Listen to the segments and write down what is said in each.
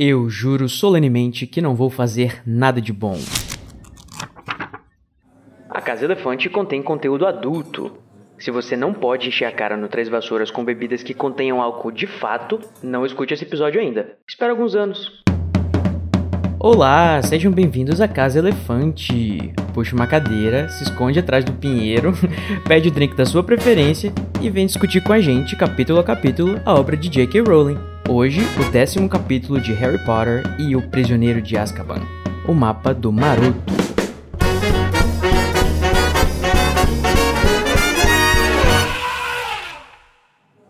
Eu juro solenemente que não vou fazer nada de bom. A Casa Elefante contém conteúdo adulto. Se você não pode encher a cara no Três Vassouras com bebidas que contenham álcool de fato, não escute esse episódio ainda. Espera alguns anos. Olá, sejam bem-vindos à Casa Elefante. Puxa uma cadeira, se esconde atrás do pinheiro, pede o drink da sua preferência e vem discutir com a gente, capítulo a capítulo, a obra de J.K. Rowling. Hoje, o décimo capítulo de Harry Potter e o Prisioneiro de Azkaban, o mapa do Maroto.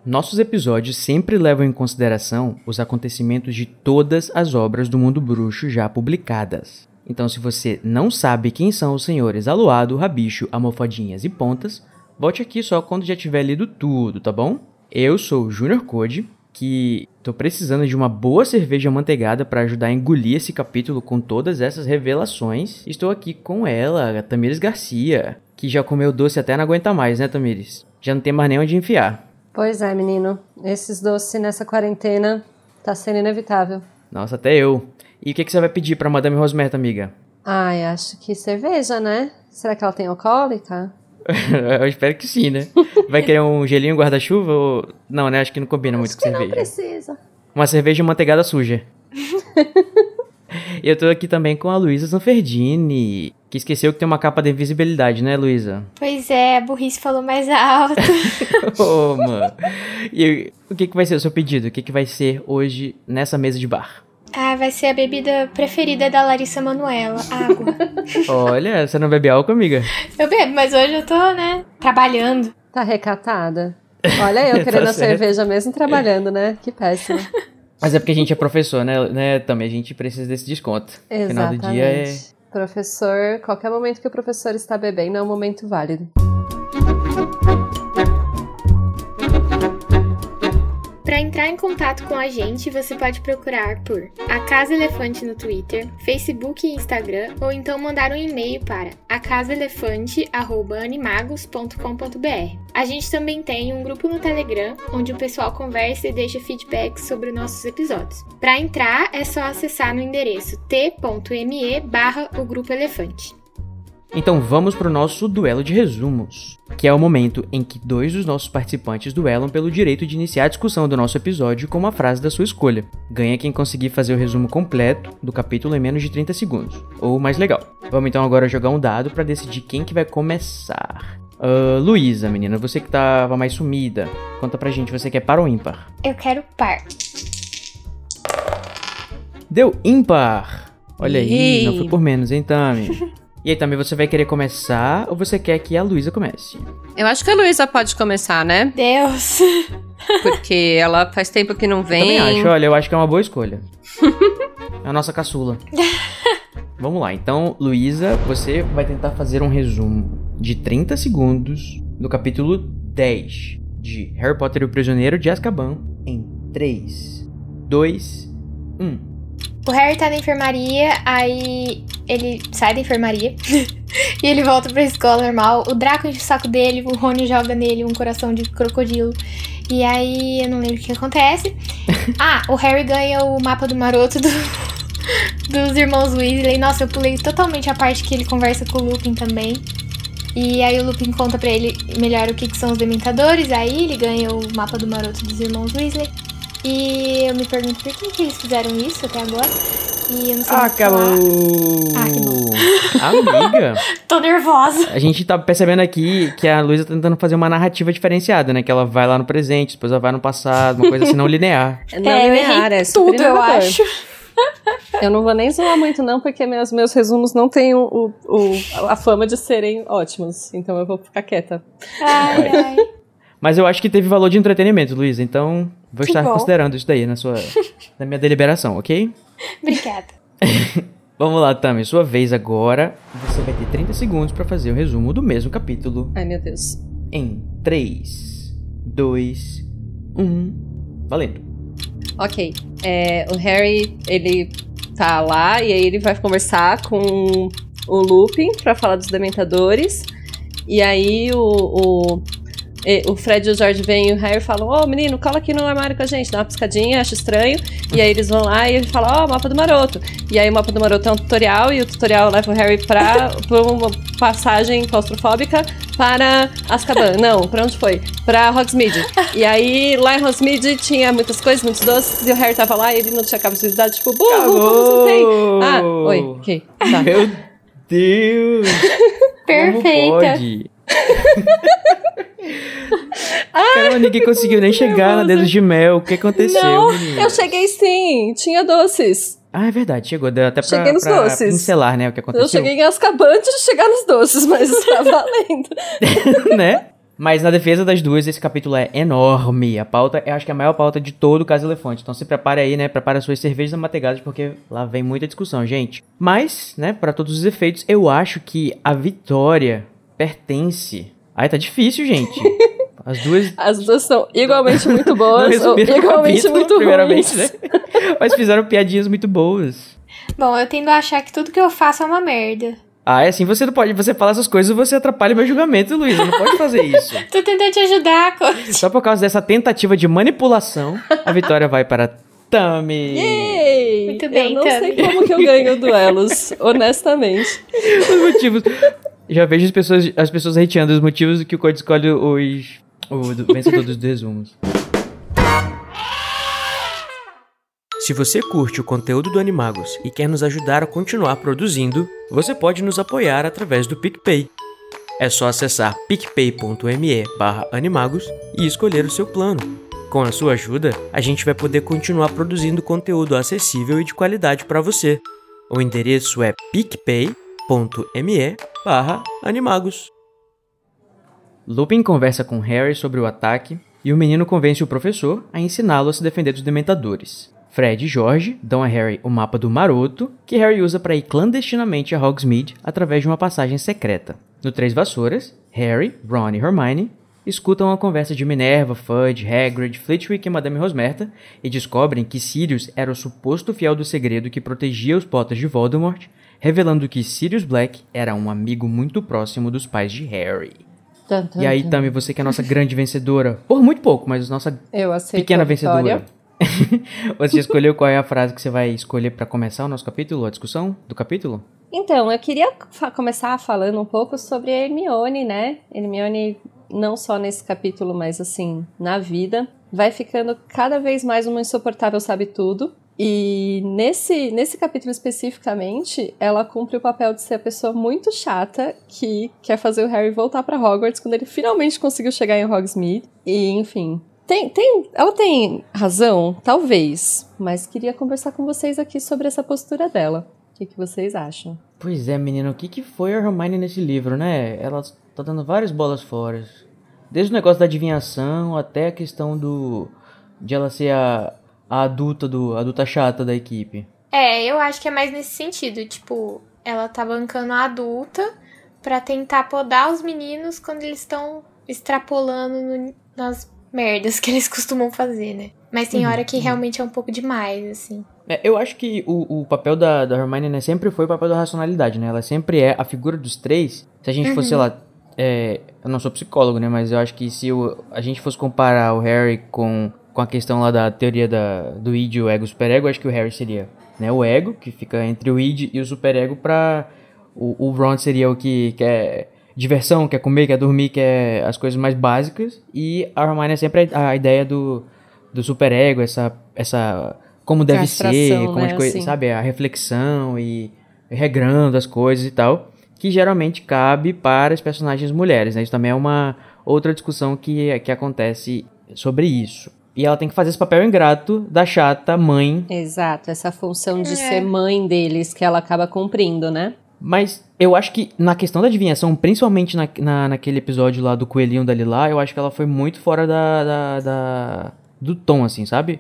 Nossos episódios sempre levam em consideração os acontecimentos de todas as obras do mundo bruxo já publicadas. Então, se você não sabe quem são os senhores Aluado, Rabicho, Almofadinhas e Pontas, volte aqui só quando já tiver lido tudo, tá bom? Eu sou o Junior Code, que tô precisando de uma boa cerveja manteigada para ajudar a engolir esse capítulo com todas essas revelações. Estou aqui com ela, a Tamires Garcia, que já comeu doce até não aguenta mais, né, Tamires? Já não tem mais nem onde enfiar. Pois é, menino. Esses doces nessa quarentena tá sendo inevitável. Nossa, até eu. E o que, que você vai pedir pra Madame Rosmerta, amiga? Ai, acho que cerveja, né? Será que ela tem alcoólica? eu espero que sim, né? Vai querer um gelinho guarda-chuva ou... Não, né? Acho que não combina acho muito com que cerveja. não precisa. Uma cerveja manteigada suja. E eu tô aqui também com a Luísa Zanferdini, que esqueceu que tem uma capa de invisibilidade, né, Luísa? Pois é, a burrice falou mais alto. Ô, mano. E o que, que vai ser o seu pedido? O que, que vai ser hoje nessa mesa de bar? Ah, vai ser a bebida preferida da Larissa Manuela, água. Olha, você não bebe álcool, amiga? eu bebo, mas hoje eu tô, né, trabalhando. Tá recatada? Olha eu Tá querendo a certo. cerveja mesmo trabalhando, né? Que péssimo. Mas é porque a gente é professor, né? né? Também a gente precisa desse desconto. Final Exatamente. do dia é. Professor, qualquer momento que o professor está bebendo é um momento válido. Para entrar em contato com a gente, você pode procurar por A Casa Elefante no Twitter, Facebook e Instagram, ou então mandar um e-mail para acasaelefante@animagos.com.br. A gente também tem um grupo no Telegram, onde o pessoal conversa e deixa feedback sobre nossos episódios. Para entrar, é só acessar no endereço t.me barra o Grupo Elefante. Então vamos pro nosso duelo de resumos, que é o momento em que dois dos nossos participantes duelam pelo direito de iniciar a discussão do nosso episódio com uma frase da sua escolha. Ganha quem conseguir fazer o resumo completo do capítulo em menos de 30 segundos, ou mais legal. Vamos então agora jogar um dado para decidir quem que vai começar. Ah, Luísa, menina, você que tava mais sumida, conta pra gente, você quer par ou ímpar? Eu quero par. Deu ímpar! Olha aí, Ih. não foi por menos, hein, Tami? E aí, Tami, você vai querer começar ou você quer que a Luísa comece? Eu acho que a Luísa pode começar, né? Deus! Porque ela faz tempo que não Eu também vem. acho, olha, eu acho que é uma boa escolha. é a nossa caçula. Vamos lá, então, Luísa, você vai tentar fazer um resumo de 30 segundos do capítulo 10 de Harry Potter e o Prisioneiro de Azkaban em 3, 2, 1. O Harry tá na enfermaria, aí ele sai da enfermaria e ele volta pra escola normal. O Draco enche o saco dele, o Rony joga nele um coração de crocodilo. E aí eu não lembro o que acontece. Ah, o Harry ganha o mapa do maroto do- dos irmãos Weasley. Nossa, eu pulei totalmente a parte que ele conversa com o Lupin também. E aí o Lupin conta pra ele melhor o que, que são os dementadores. Aí ele ganha o mapa do maroto dos irmãos Weasley. E eu me pergunto por que, que eles fizeram isso até agora. E eu não sei Acabou! Ah, que Amiga, Tô nervosa. a gente tá percebendo aqui que a Luísa tá tentando fazer uma narrativa diferenciada, né? Que ela vai lá no presente, depois ela vai no passado, uma coisa assim não linear. Não é, eu linear, errei é super tudo, eu acho. Eu não vou nem zoar muito, não, porque meus, meus resumos não têm o, o- o- a fama de serem ótimos. Então eu vou ficar quieta. Ai, ai. Mas eu acho que teve valor de entretenimento, Luísa, então vou Que estar bom. considerando isso daí na sua na minha deliberação, ok? Obrigada. Vamos lá, Tami, sua vez agora. Você vai ter 30 segundos pra fazer o resumo do mesmo capítulo Ai, meu Deus. em 3, 2, 1. Valendo. Ok. É, o Harry, ele tá lá e aí ele vai conversar com o Lupin pra falar dos Dementadores. E aí o, o- e- o Fred e o George vêm e o Harry falam: Ô menino, cola aqui no armário com a gente, dá uma piscadinha, acha estranho. E aí eles vão lá e ele fala: Ó, mapa do maroto. E aí o mapa do maroto é um tutorial e o tutorial leva o Harry pra, pra uma passagem claustrofóbica para Azkaban. Não, pra onde foi? Pra Hogsmeade. E aí lá em Hogsmeade tinha muitas coisas, muitos doces, e o Harry tava lá e ele não tinha capacidade, tipo, burro, como você tem? Ah, oi, ok. Tá. Meu Deus! Como Perfeita. Caramba, ninguém conseguiu nem chegar na dedos de mel. O que aconteceu, Não, eu cheguei sim, tinha doces. Ah, é verdade, chegou. Deu até pra, Cheguei nos pra doces. pincelar, né, o que aconteceu. Eu cheguei em Azkaban antes de chegar nos doces, mas está valendo. né? Mas na defesa das duas, esse capítulo é enorme. A pauta, eu acho que é a maior pauta de todo o Caso Elefante. Então se prepare aí, né? Prepare as suas cervejas amantegadas, porque lá vem muita discussão, gente. Mas, né, para todos os efeitos, eu acho que a vitória pertence. Ai, tá difícil, gente. As duas As duas são igualmente muito não boas, ou igualmente capítulo, muito primeiramente, ruins. né? Mas fizeram piadinhas muito boas. Bom, eu tendo a achar que tudo que eu faço é uma merda. Ah, é assim, você não pode, você fala essas coisas, você atrapalha meu julgamento, Luísa, não pode fazer isso. Tô tentando te ajudar, coach. Só por causa dessa tentativa de manipulação, a vitória vai para Tami. Yay! Muito bem, Eu não Tami. sei como que eu ganho duelos, honestamente. Os motivos. Já vejo as pessoas, as pessoas hateando os motivos que o Code escolhe os. O do- vencedor dos resumos. Se você curte o conteúdo do Animagos e quer nos ajudar a continuar produzindo, você pode nos apoiar através do PicPay. É só acessar picpay.me animagos e escolher o seu plano. Com a sua ajuda, a gente vai poder continuar produzindo conteúdo acessível e de qualidade para você. O endereço é picpay.me barra animagos. Lupin conversa com Harry sobre o ataque e o menino convence o professor a ensiná-lo a se defender dos dementadores. Fred e George dão a Harry o mapa do Maroto, que Harry usa para ir clandestinamente a Hogsmeade através de uma passagem secreta. No Três Vassouras, Harry, Ron e Hermione escutam a conversa de Minerva, Fudge, Hagrid, Flitwick e Madame Rosmerta e descobrem que Sirius era o suposto fiel do segredo que protegia os Potters de Voldemort, revelando que Sirius Black era um amigo muito próximo dos pais de Harry. Tum, tum, E aí, tum. Tami, você que é a nossa grande vencedora, por muito pouco, mas nossa pequena vencedora. você escolheu qual é a frase que você vai escolher pra começar o nosso capítulo, a discussão do capítulo? Então, eu queria fa- começar falando um pouco sobre a Hermione, né? Hermione, não só nesse capítulo, mas assim, na vida, vai ficando cada vez mais uma insuportável sabe-tudo. E nesse, nesse capítulo especificamente, ela cumpre o papel de ser a pessoa muito chata que quer fazer o Harry voltar pra Hogwarts quando ele finalmente conseguiu chegar em Hogsmeade. E, enfim. Tem, tem, ela tem razão? Talvez. Mas queria conversar com vocês aqui sobre essa postura dela. O que, que vocês acham? Pois é, menino, o que, que foi a Hermione nesse livro, né? Ela tá dando várias bolas fora. Desde o negócio da adivinhação até a questão do. de ela ser a, a adulta do. a adulta chata da equipe. É, eu acho que é mais nesse sentido. Tipo, ela tá bancando a adulta pra tentar podar os meninos quando eles estão extrapolando no- nas merdas que eles costumam fazer, né? Mas tem Uhum, hora que realmente é um pouco demais, assim. É, eu acho que o, o papel da, da Hermione né, sempre foi o papel da racionalidade, né? Ela sempre é a figura dos três. Se a gente fosse, sei lá. é, eu não sou psicólogo, né? Mas eu acho que se o- a gente fosse comparar o Harry com, com a questão lá da teoria da, do id e o ego superego, acho que o Harry seria né, o ego, que fica entre o id e o superego, pra. O, o Ron seria o que quer diversão, quer comer, quer dormir, quer as coisas mais básicas. E a Hermione é sempre a, a ideia do, do superego, essa. essa como deve ser, como né, assim. sabe, a reflexão e regrando as coisas e tal, que geralmente cabe para as personagens mulheres, né? Isso também é uma outra discussão que, que acontece sobre isso. E ela tem que fazer esse papel ingrato da chata mãe, Exato, essa função de É. ser mãe deles que ela acaba cumprindo, né? mas eu acho que na questão da adivinhação, principalmente na, na, naquele episódio lá do coelhinho da Lilá, eu acho que ela foi muito fora da, da, da- do tom, assim, sabe?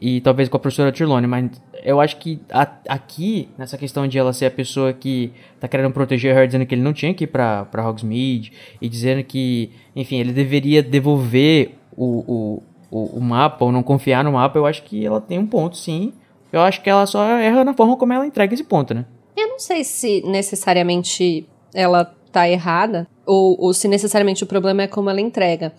E talvez com a professora Trelawney, mas eu acho que a- aqui, nessa questão de ela ser a pessoa que tá querendo proteger Harry, dizendo que ele não tinha que ir pra, pra Hogsmeade, e dizendo que, enfim, ele deveria devolver o, o, o, o mapa, ou não confiar no mapa, eu acho que ela tem um ponto, sim. Eu acho que ela só erra na forma como ela entrega esse ponto, né? Eu não sei se necessariamente ela tá errada ou, ou se necessariamente o problema é como ela entrega.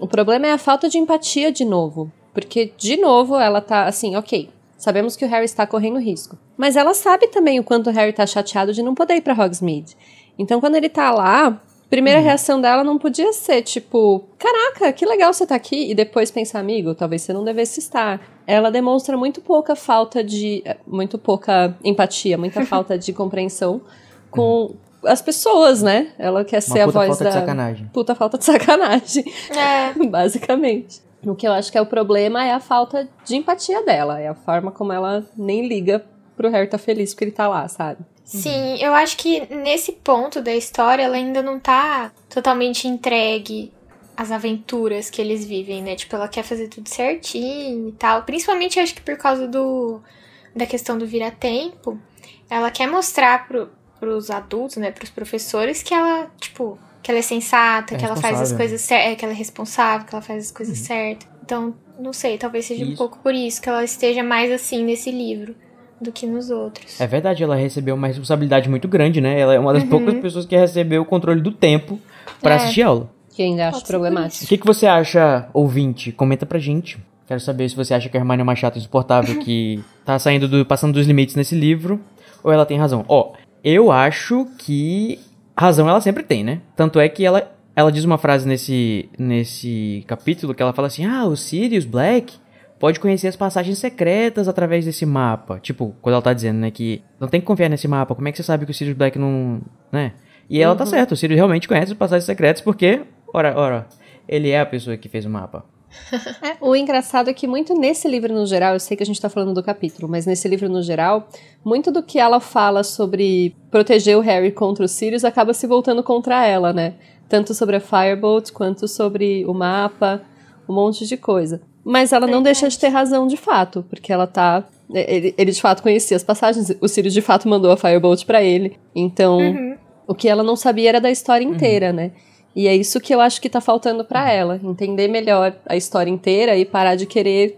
O problema é a falta de empatia de novo. Porque, de novo, ela tá assim, ok, sabemos que o Harry está correndo risco. Mas ela sabe também o quanto o Harry tá chateado de não poder ir pra Hogsmeade. Então, quando ele tá lá, primeira uhum. reação dela não podia ser tipo, caraca, que legal você tá aqui, e depois pensar, amigo, talvez você não devesse estar. Ela demonstra muito pouca falta de. Eh, muito pouca empatia, muita falta de compreensão com, as pessoas, né? Ela quer ser a voz falta da. De sacanagem. Puta falta de sacanagem. É. Basicamente. O que eu acho que é o problema é a falta de empatia dela. É a forma como ela nem liga pro Harry tá feliz porque ele tá lá, sabe? Sim, eu acho que nesse ponto da história ela ainda não tá totalmente entregue às aventuras que eles vivem, né? Tipo, ela quer fazer tudo certinho e tal. Principalmente, acho que por causa do da questão do vira-tempo. Ela quer mostrar pro, pros adultos, né, pros professores, que ela, tipo, que ela é sensata, é que ela faz as coisas certas, é, que ela é responsável, que ela faz as coisas uhum. certas. Então, não sei, talvez seja isso. um pouco por isso que ela esteja mais assim nesse livro do que nos outros. É verdade, ela recebeu uma responsabilidade muito grande, né? Ela é uma das uhum. poucas pessoas que recebeu o controle do tempo para é. assistir aula. Que ainda acho problemático. O que, que você acha, ouvinte? Comenta pra gente. Quero saber se você acha que a Hermione é uma chata insuportável que tá saindo do, passando dos limites nesse livro, ou ela tem razão. Ó, eu acho que razão ela sempre tem, né? Tanto é que ela, ela diz uma frase nesse, nesse capítulo que ela fala assim: Ah, o Sirius Black pode conhecer as passagens secretas através desse mapa. Tipo, quando ela tá dizendo, né, que não tem que confiar nesse mapa, como é que você sabe que o Sirius Black não. né? E ela tá uhum. tá certa, o Sirius realmente conhece as passagens secretas porque, ora, ora, ele é a pessoa que fez o mapa. É, o engraçado é que muito nesse livro no geral, eu sei que a gente tá falando do capítulo, mas nesse livro no geral, muito do que ela fala sobre proteger o Harry contra os Sirius acaba se voltando contra ela, né? Tanto sobre a Firebolt quanto sobre o mapa, um monte de coisa. Mas ela não deixa de ter razão de fato, porque ela tá. Ele, ele de fato conhecia as passagens, o Sirius de fato mandou a Firebolt para ele. Então, uhum. o que ela não sabia era da história inteira, uhum. né? E é isso que eu acho que tá faltando para ela, entender melhor a história inteira e parar de querer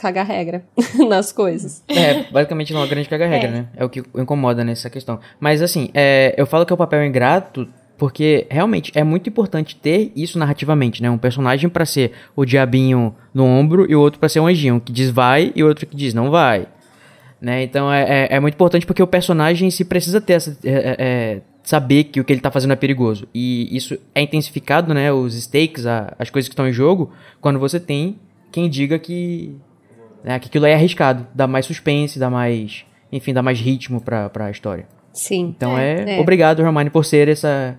cagar regra nas coisas. É, basicamente não é uma grande cagar regra, é. né? É o que incomoda nessa questão. Mas assim, é, eu falo que é o papel ingrato porque realmente é muito importante ter isso narrativamente, né? Um personagem para ser o diabinho no ombro e o outro para ser um anjinho, que diz vai e o outro que diz não vai. Né? Então é, é, é muito importante porque o personagem se precisa ter essa, é, é, é saber que o que ele está fazendo é perigoso. E isso é intensificado, né? Os stakes, a, as coisas que estão em jogo, quando você tem quem diga que, né, que aquilo é arriscado. Dá mais suspense, dá mais. Enfim, dá mais ritmo para a história. Sim. Então é, é, obrigado, Hermione, por ser essa.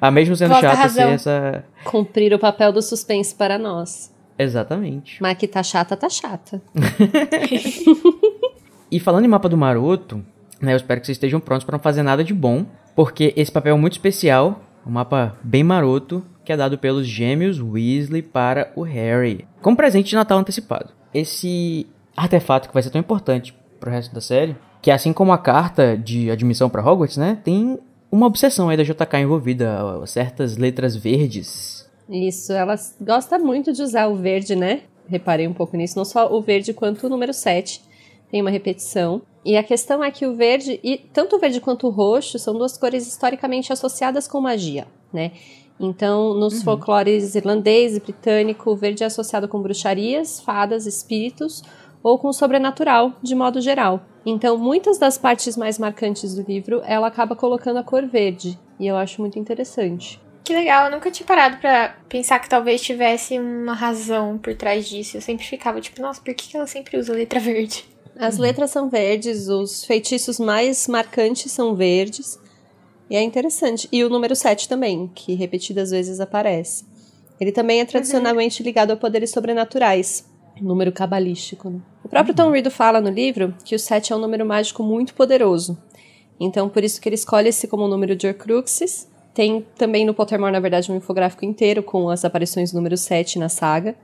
A mesmo sendo chata, ser essa. Cumprir o papel do suspense para nós. Exatamente. Mas que tá chata, tá chata. e falando em mapa do maroto, né, eu espero que vocês estejam prontos para não fazer nada de bom, porque esse papel é muito especial, um mapa bem maroto, que é dado pelos gêmeos Weasley para o Harry, como presente de Natal antecipado. Esse artefato que vai ser tão importante pro resto da série, que assim como a carta de admissão para Hogwarts, né, tem uma obsessão aí da JK envolvida, certas letras verdes. Isso, ela gosta muito de usar o verde, né? Reparei um pouco nisso, não só o verde quanto o número 7 tem uma repetição. E a questão é que o verde, e tanto o verde quanto o roxo, são duas cores historicamente associadas com magia, né? Então, nos uhum. folclores irlandês e britânico, o verde é associado com bruxarias, fadas, espíritos ou com o sobrenatural, de modo geral. Então, muitas das partes mais marcantes do livro, ela acaba colocando a cor verde, e eu acho muito interessante. Que legal, eu nunca tinha parado para pensar que talvez tivesse uma razão por trás disso. Eu sempre ficava tipo, nossa, por que ela sempre usa letra verde? As uhum. letras são verdes, os feitiços mais marcantes são verdes. E é interessante. E o número 7 também, que repetidas vezes aparece. Ele também é tradicionalmente uhum. ligado a poderes sobrenaturais, número cabalístico. Né? O próprio Tom Riddle fala no livro que o 7 é um número mágico muito poderoso. Então, por isso que ele escolhe esse como número de Horcruxes. Tem também no Pottermore, na verdade, um infográfico inteiro com as aparições do número 7 na saga.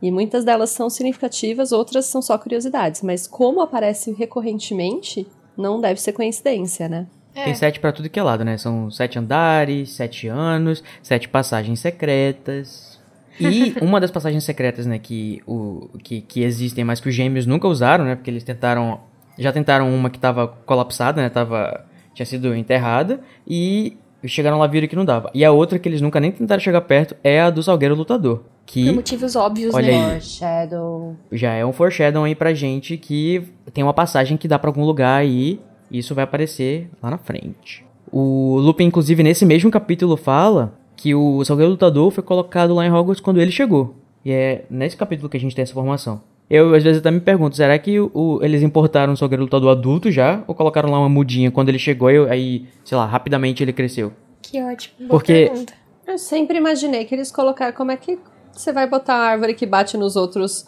E muitas delas são significativas, outras são só curiosidades. Mas como aparece recorrentemente, não deve ser coincidência, né? É. Tem sete para tudo que é lado, né? São sete andares, sete anos, sete passagens secretas. E uma das passagens secretas, né, que, o, que, que existem, mas que os gêmeos nunca usaram, né? Porque eles tentaram. Já tentaram uma que tava colapsada, né? Tava, tinha sido enterrada. E chegaram lá e viram que não dava. E a outra que eles nunca nem tentaram chegar perto é a do Salgueiro Lutador. Que Por motivos óbvios, Olha né? aí. Foreshadow. já é um foreshadow aí pra gente que tem uma passagem que dá pra algum lugar e isso vai aparecer lá na frente. O Lupin, inclusive, nesse mesmo capítulo fala que o Salgueiro Lutador foi colocado lá em Hogwarts quando ele chegou. E é nesse capítulo que a gente tem essa informação. Eu, às vezes, até me pergunto, será que o- o- eles importaram o Salgueiro Lutador adulto já? Ou colocaram lá uma mudinha quando ele chegou e aí, sei lá, rapidamente ele cresceu? Que ótimo. Boa Porque- pergunta. Eu sempre imaginei que eles colocaram. Como é que você vai botar a árvore que bate nos outros,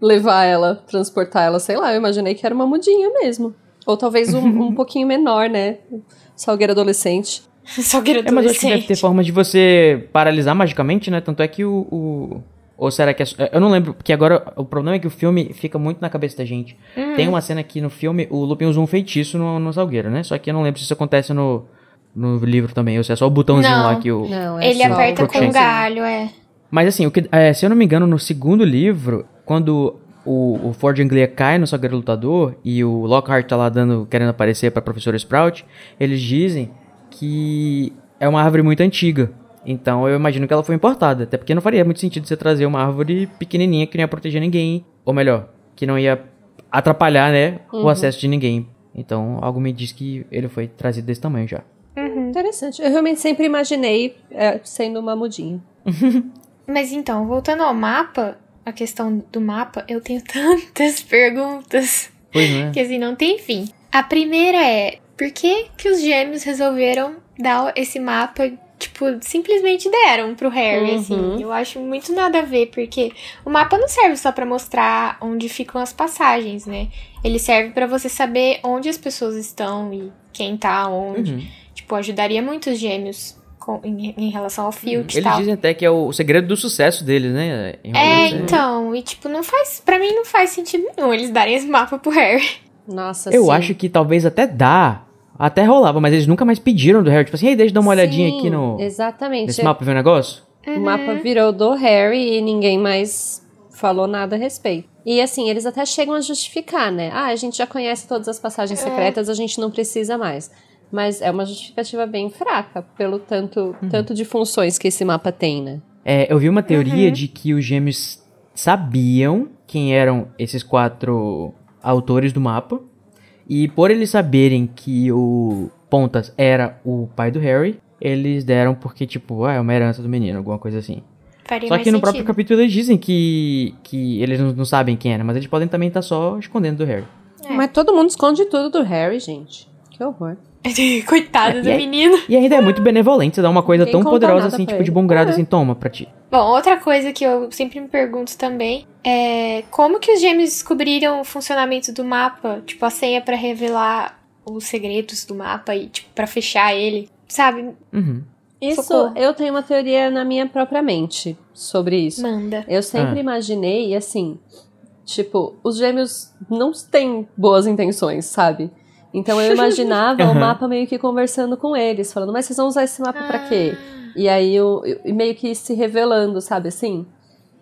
levar ela, transportar ela? Sei lá, eu imaginei que era uma mudinha mesmo. Ou talvez um, um pouquinho menor, né? Salgueiro adolescente. Só queria É, mas eu acho que deve ter forma de você paralisar magicamente, né? Tanto é que o. o- Ou será que é. só- Eu não lembro, porque agora o problema é que o filme fica muito na cabeça da gente. Uhum. Tem uma cena que no filme o Lupin usa um feitiço no, no Salgueiro, né? Só que eu não lembro se isso acontece no, no livro também, ou se é só o botãozinho Não. lá que o. Não, é Ele aperta o com um galho, é. Mas assim, o que, é, se eu não me engano, no segundo livro, quando o, o Ford Anglia cai no Salgueiro Lutador e o Lockhart tá lá dando, querendo aparecer pra professora Sprout, eles dizem que é uma árvore muito antiga. Então eu imagino que ela foi importada. Até porque não faria muito sentido você trazer uma árvore pequenininha que não ia proteger ninguém. Ou melhor, que não ia atrapalhar, né, o acesso de ninguém. Então algo me diz que ele foi trazido desse tamanho já. Interessante. Eu realmente sempre imaginei é, sendo uma mudinha. Mas então, voltando ao mapa, a questão do mapa, eu tenho tantas perguntas Pois é? que assim não tem fim. A primeira é, por que que os gêmeos resolveram dar esse mapa, tipo, simplesmente deram pro Harry, Uhum. assim? Eu acho muito nada a ver, porque o mapa não serve só pra mostrar onde ficam as passagens, né? Ele serve pra você saber onde as pessoas estão e quem tá onde. Uhum. Tipo, ajudaria muito os gêmeos com- em, em relação ao Filch e Eles tal. dizem até que é o segredo do sucesso deles, né? em É, Hogwarts, então, e tipo, não faz. Pra mim não faz sentido nenhum eles darem esse mapa pro Harry. Nossa, Eu sim. acho que talvez até dá. Até rolava, mas eles nunca mais pediram do Harry. Tipo assim, ei, deixa eu dar uma olhadinha Sim, aqui no. Exatamente. Nesse mapa, ver um negócio? O mapa virou do Harry e ninguém mais falou nada a respeito. E assim, eles até chegam a justificar, né? Ah, a gente já conhece todas as passagens secretas, a gente não precisa mais. Mas é uma justificativa bem fraca, pelo tanto, tanto de funções que esse mapa tem, né? É, eu vi uma teoria de que os gêmeos sabiam quem eram esses quatro autores do mapa. E por eles saberem que o Pontas era o pai do Harry, eles deram porque, tipo, ah, é uma herança do menino, alguma coisa assim. Faria Só que no sentido. próprio capítulo eles dizem que, que eles não, não sabem quem era, mas eles podem também estar só escondendo do Harry. É. Mas todo mundo esconde tudo do Harry, gente. Que horror. Coitado É, do e aí- menino. E ainda é muito benevolente você dar uma coisa tão poderosa assim, tipo, de ele. bom grado, É. assim, toma pra ti. Bom, outra coisa que eu sempre me pergunto também é como que os gêmeos descobriram o funcionamento do mapa? Tipo, a senha pra revelar os segredos do mapa e, tipo, pra fechar ele. Sabe? Uhum. Isso, Socorro. eu tenho uma teoria na minha própria mente sobre isso. Manda. Eu sempre Ah. imaginei, assim, tipo, os gêmeos não têm boas intenções, sabe? Então eu imaginava o Aham. mapa meio que conversando com eles, falando, mas vocês vão usar esse mapa pra quê? E aí eu, eu- meio que se revelando, sabe assim?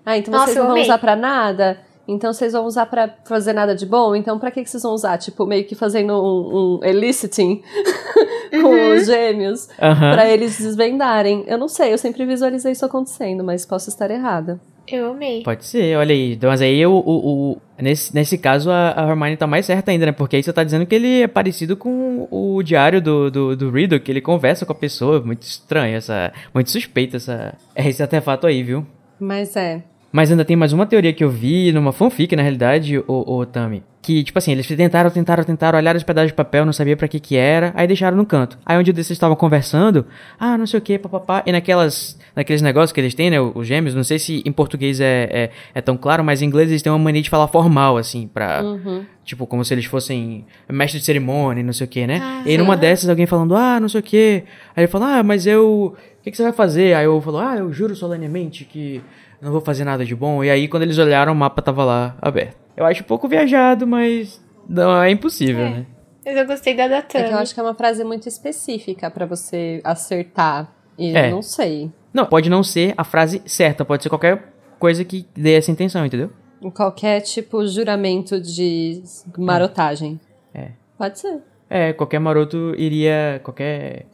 Ah, então Nossa, vocês eu não vão usar pra nada? Então vocês vão usar pra fazer nada de bom? Então pra que, que vocês vão usar? Tipo, meio que fazendo um, um eliciting com os gêmeos Aham. pra eles desvendarem. Eu não sei, eu sempre visualizei isso acontecendo, mas posso estar errada. Eu amei. Pode ser, olha aí. Mas aí o, o, o- nesse, nesse caso a, a Hermione tá mais certa ainda, né? Porque aí você tá dizendo que ele é parecido com o diário do, do, do Riddle, que ele conversa com a pessoa. Muito estranho essa. Muito suspeito essa, esse artefato aí, viu? Mas é. Mas ainda tem mais uma teoria que eu vi numa fanfic, na realidade, o, o Tami. Que, tipo assim, eles tentaram, tentaram, tentaram, olharam os pedaços de papel, não sabia pra que que era, aí deixaram no canto. Aí um dia desses estavam conversando, ah, não sei o que, papapá, e naquelas, naqueles negócios que eles têm, né, os gêmeos, não sei se em português é, é, é tão claro, mas em inglês eles têm uma mania de falar formal, assim, pra... Uhum. Tipo, como se eles fossem mestre de cerimônia, não sei o que, né? e aí numa dessas, alguém falando, ah, não sei o que. Aí ele fala, ah, mas eu. O que, que você vai fazer? Aí eu falo, ah, eu juro solenemente que não vou fazer nada de bom. E aí, quando eles olharam, o mapa tava lá aberto. Eu acho um pouco viajado, mas não é impossível, né? Mas eu gostei da É que Datami. eu acho que é uma frase muito específica pra você acertar. E É. não sei. Não, pode não ser a frase certa, pode ser qualquer coisa que dê essa intenção, entendeu? Qualquer tipo juramento de marotagem. É. Pode ser. É, qualquer maroto iria. Qualquer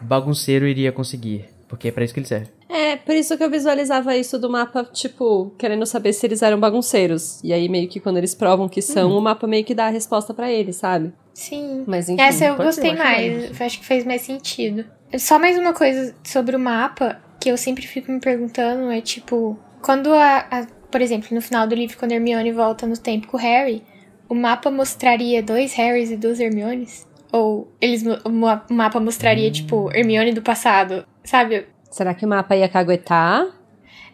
bagunceiro iria conseguir. Porque é pra isso que ele serve. É, por isso que eu visualizava isso do mapa, tipo, querendo saber se eles eram bagunceiros. E aí, meio que quando eles provam que são, o mapa meio que dá a resposta pra eles, sabe? Sim. Mas enfim. Essa eu gostei eu acho mais. acho que fez mais sentido. Só mais uma coisa sobre o mapa que eu sempre fico me perguntando é tipo, quando a, a- por exemplo, no final do livro, quando a Hermione volta no tempo com o Harry, o mapa mostraria dois Harrys e duas Hermiones? Ou eles o ma- o mapa mostraria, tipo, Hermione do passado, sabe? Será que o mapa ia caguetar?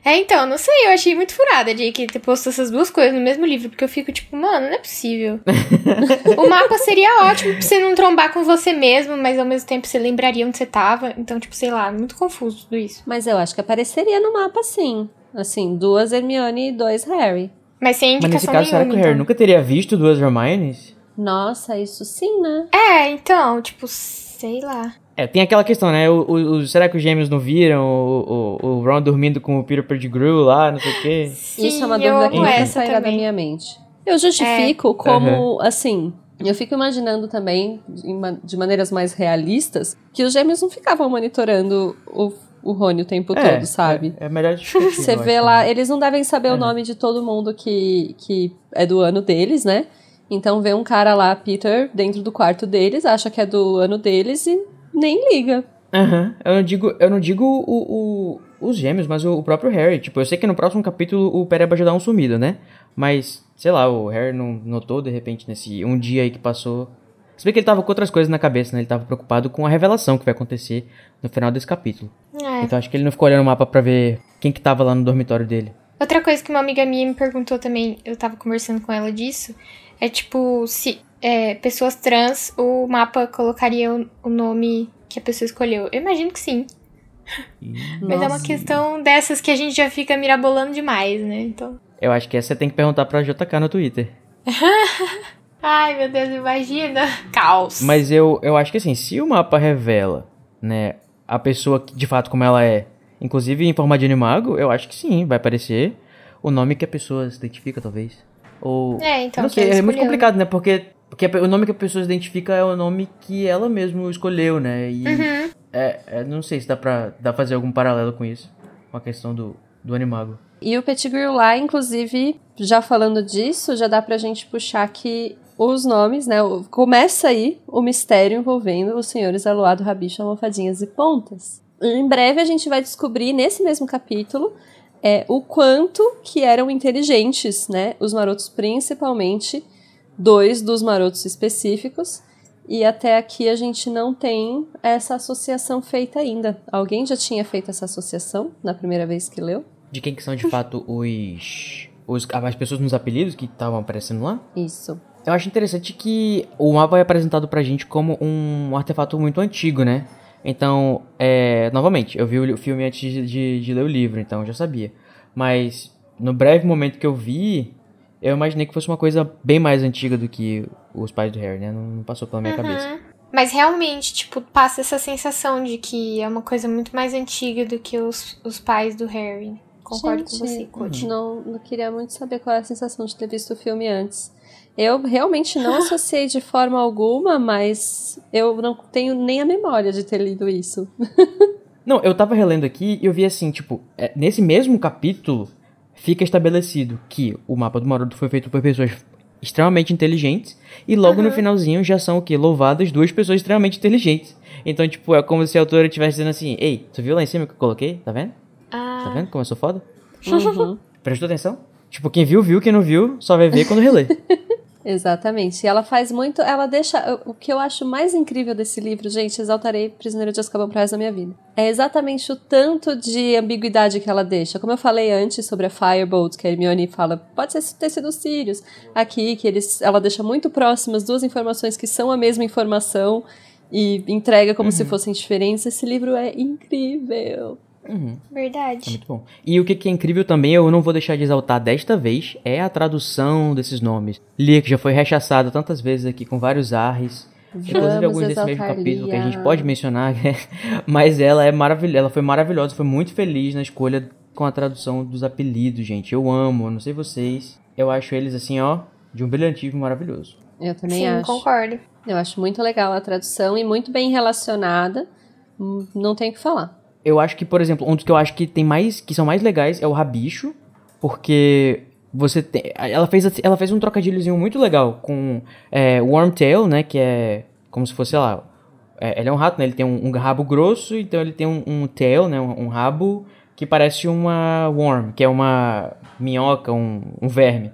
É, então, não sei, eu achei muito furada de que ter posto essas duas coisas no mesmo livro, porque eu fico tipo, mano, não é possível. o mapa seria ótimo pra você não trombar com você mesmo, mas ao mesmo tempo você lembraria onde você tava. Então, tipo, sei lá, muito confuso tudo isso. Mas eu acho que apareceria no mapa sim. Assim, duas Hermione e dois Harry. Mas sem Mas indicação nesse caso, será que o nenhuma, Harry então. nunca teria visto duas Hermiones? Nossa, isso sim, né? É, então, tipo, sei lá. É, tem aquela questão, né? O, o- será que os gêmeos não viram o, o, o Ron dormindo com o Peter Pettigrew lá, não sei o quê? Sim, isso é uma dúvida que nunca essa sairá da também. minha mente. Eu justifico como, assim, eu fico imaginando também, de ma- de maneiras mais realistas, que os gêmeos não ficavam monitorando o, o Rony o tempo É, todo, sabe? É, é melhor Você vê lá, né? eles não devem saber o Uhum. nome de todo mundo que, que é do ano deles, né? Então vê um cara lá, Peter, dentro do quarto deles, acha que é do ano deles e nem liga. Aham. Eu não digo, eu não digo o, o- os gêmeos, mas o, o próprio Harry. Tipo, eu sei que no próximo capítulo o Pereba já dá um sumido, né? Mas, sei lá, o Harry não notou de repente nesse um dia aí que passou. Se bem que ele tava com outras coisas na cabeça, né? Ele tava preocupado com a revelação que vai acontecer no final desse capítulo. É. Então acho que ele não ficou olhando o mapa pra ver quem que tava lá no dormitório dele. Outra coisa que uma amiga minha me perguntou também, eu tava conversando com ela disso, é tipo, se é, pessoas trans, o mapa colocaria o, o nome que a pessoa escolheu. Eu imagino que sim. Mas é uma Nossa. questão dessas que a gente já fica mirabolando demais, né? Então. Eu acho que essa você tem que perguntar pra JK no Twitter. Ai, meu Deus, imagina. Caos. Mas eu, eu acho que assim, se o mapa revela, né, a pessoa que, de fato como ela é, inclusive em forma de animago, eu acho que sim, vai aparecer o nome que a pessoa se identifica, talvez. Ou. É, então. não sei, é muito escolheu. complicado, né? Porque, porque o nome que a pessoa identifica é o nome que ela mesma escolheu, né? E Uhum. é, é, não sei se dá pra, dá pra fazer algum paralelo com isso. Com a questão do, do animago. E o Pettigrew lá, inclusive, já falando disso, já dá pra gente puxar que os nomes, né? o- Começa aí o mistério envolvendo os senhores Aluado, Rabicho, Almofadinhas e Pontas. Em breve a gente vai descobrir, nesse mesmo capítulo, é, o quanto que eram inteligentes, né? Os marotos, principalmente, dois dos marotos específicos. E até aqui a gente não tem essa associação feita ainda. Alguém já tinha feito essa associação na primeira vez que leu? De quem que são de fato os. os as pessoas nos apelidos que estavam aparecendo lá? Isso. Eu acho interessante que o mapa é apresentado pra gente como um artefato muito antigo, né? Então, é, novamente, eu vi o filme antes de, de- de ler o livro, então eu já sabia. Mas, no breve momento que eu vi, eu imaginei que fosse uma coisa bem mais antiga do que os pais do Harry, né? Não, não passou pela minha cabeça. Uhum. Mas realmente, tipo, passa essa sensação de que é uma coisa muito mais antiga do que os, os pais do Harry. Concordo com você, Gente, Coach. Não, não queria muito saber qual é a sensação de ter visto o filme antes. Eu realmente não associei de forma alguma, mas eu não tenho nem a memória de ter lido isso. Não, eu tava relendo aqui e eu vi assim, tipo, é, nesse mesmo capítulo fica estabelecido que o mapa do Maroto foi feito por pessoas extremamente inteligentes e logo no finalzinho já são o quê? Louvadas duas pessoas extremamente inteligentes. Então, tipo, é como se a autora estivesse dizendo assim, ei, tu viu lá em cima que eu coloquei? Tá vendo? Tá Ah, vendo como eu sou foda? Uhum. Prestou atenção? Tipo, quem viu, viu, quem não viu, só vai ver quando relê. Exatamente. E ela faz muito. Ela deixa. O que eu acho mais incrível desse livro, gente, exaltarei Prisioneiro de Azkaban pro resto da minha vida. É exatamente o tanto de ambiguidade que ela deixa. Como eu falei antes sobre a Firebolt, que a Hermione fala, pode ser, ter sido Sirius. Aqui, que eles, ela deixa muito próximas duas informações que são a mesma informação e entrega como se fossem diferentes. Esse livro é incrível. Uhum. É verdade. muito bom. E o que, que é incrível também, eu não vou deixar de exaltar desta vez, é a tradução desses nomes. Lia, que já foi rechaçada tantas vezes aqui com vários R's. Inclusive alguns desse mesmo capítulo que a Lia. gente pode mencionar, mas ela é maravilhosa, ela foi maravilhosa, foi muito feliz na escolha com a tradução dos apelidos, gente. Eu amo, não sei vocês. Eu acho eles assim, ó, de um brilhantismo maravilhoso. Eu também Sim, acho. concordo. Eu acho muito legal a tradução e muito bem relacionada hum, não tem o que falar. Eu acho que, por exemplo, um dos que eu acho que tem mais. que são mais legais é o Rabicho. Porque você tem. Ela fez, ela fez um trocadilhozinho muito legal com é, Wormtail, né? Que é como se fosse, sei lá. É, ele é um rato, né? Ele tem um, um rabo grosso, então ele tem um, um tail, né? Um, um, rabo que parece uma worm, que é uma minhoca, um, um verme.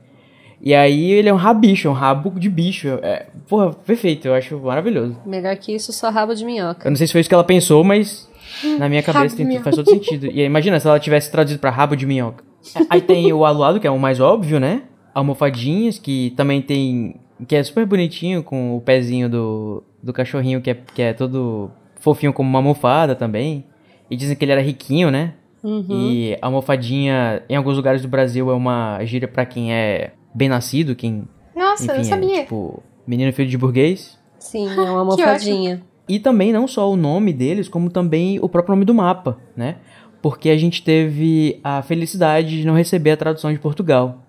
E aí ele é um rabicho, é um rabo de bicho. É, porra, perfeito, eu acho maravilhoso. Melhor que isso, só rabo de minhoca. Eu não sei se foi isso que ela pensou, mas na minha cabeça tem, faz todo sentido. E aí, imagina se ela tivesse traduzido para rabo de minhoca. Aí tem o aluado, que é o mais óbvio, né? Almofadinhas, que também tem. que é super bonitinho, com o pezinho do, do cachorrinho, que é, que é todo fofinho como uma almofada também. E dizem que ele era riquinho, né? Uhum. E a almofadinha, em alguns lugares do Brasil, é uma gíria para quem é bem nascido, quem. Nossa, enfim, eu não sabia. É, tipo, menino filho de burguês. Sim, é uma almofadinha. E também não só o nome deles, como também o próprio nome do mapa, né? porque a gente teve a felicidade de não receber a tradução de Portugal.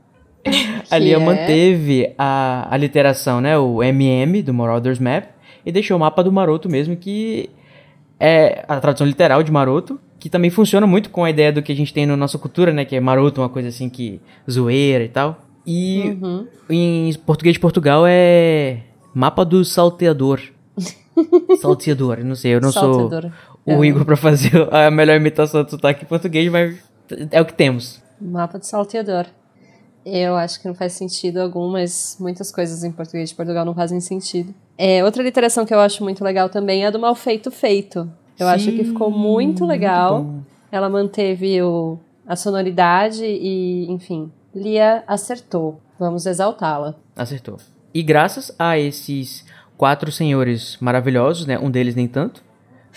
a Lia é? manteve a, a literação, né, o MM do Marauders Map, e deixou o mapa do Maroto mesmo, que é a tradução literal de Maroto, que também funciona muito com a ideia do que a gente tem na nossa cultura, né, que é Maroto uma coisa assim que zoeira e tal. E uhum. em português de Portugal é mapa do salteador. Salteador, não sei, eu não salteador. sou o é. Igor pra fazer a melhor imitação do sotaque em português, mas é o que temos. Mapa de salteador. Eu acho que não faz sentido algum, mas muitas coisas em português de Portugal não fazem sentido. É, outra literação que eu acho muito legal também é a do Mal Feito Feito. Eu Sim, acho que ficou muito legal. Muito Ela manteve o, a sonoridade e, enfim, Lia acertou. Vamos exaltá-la. Acertou. E graças a esses quatro senhores maravilhosos, né? Um deles nem tanto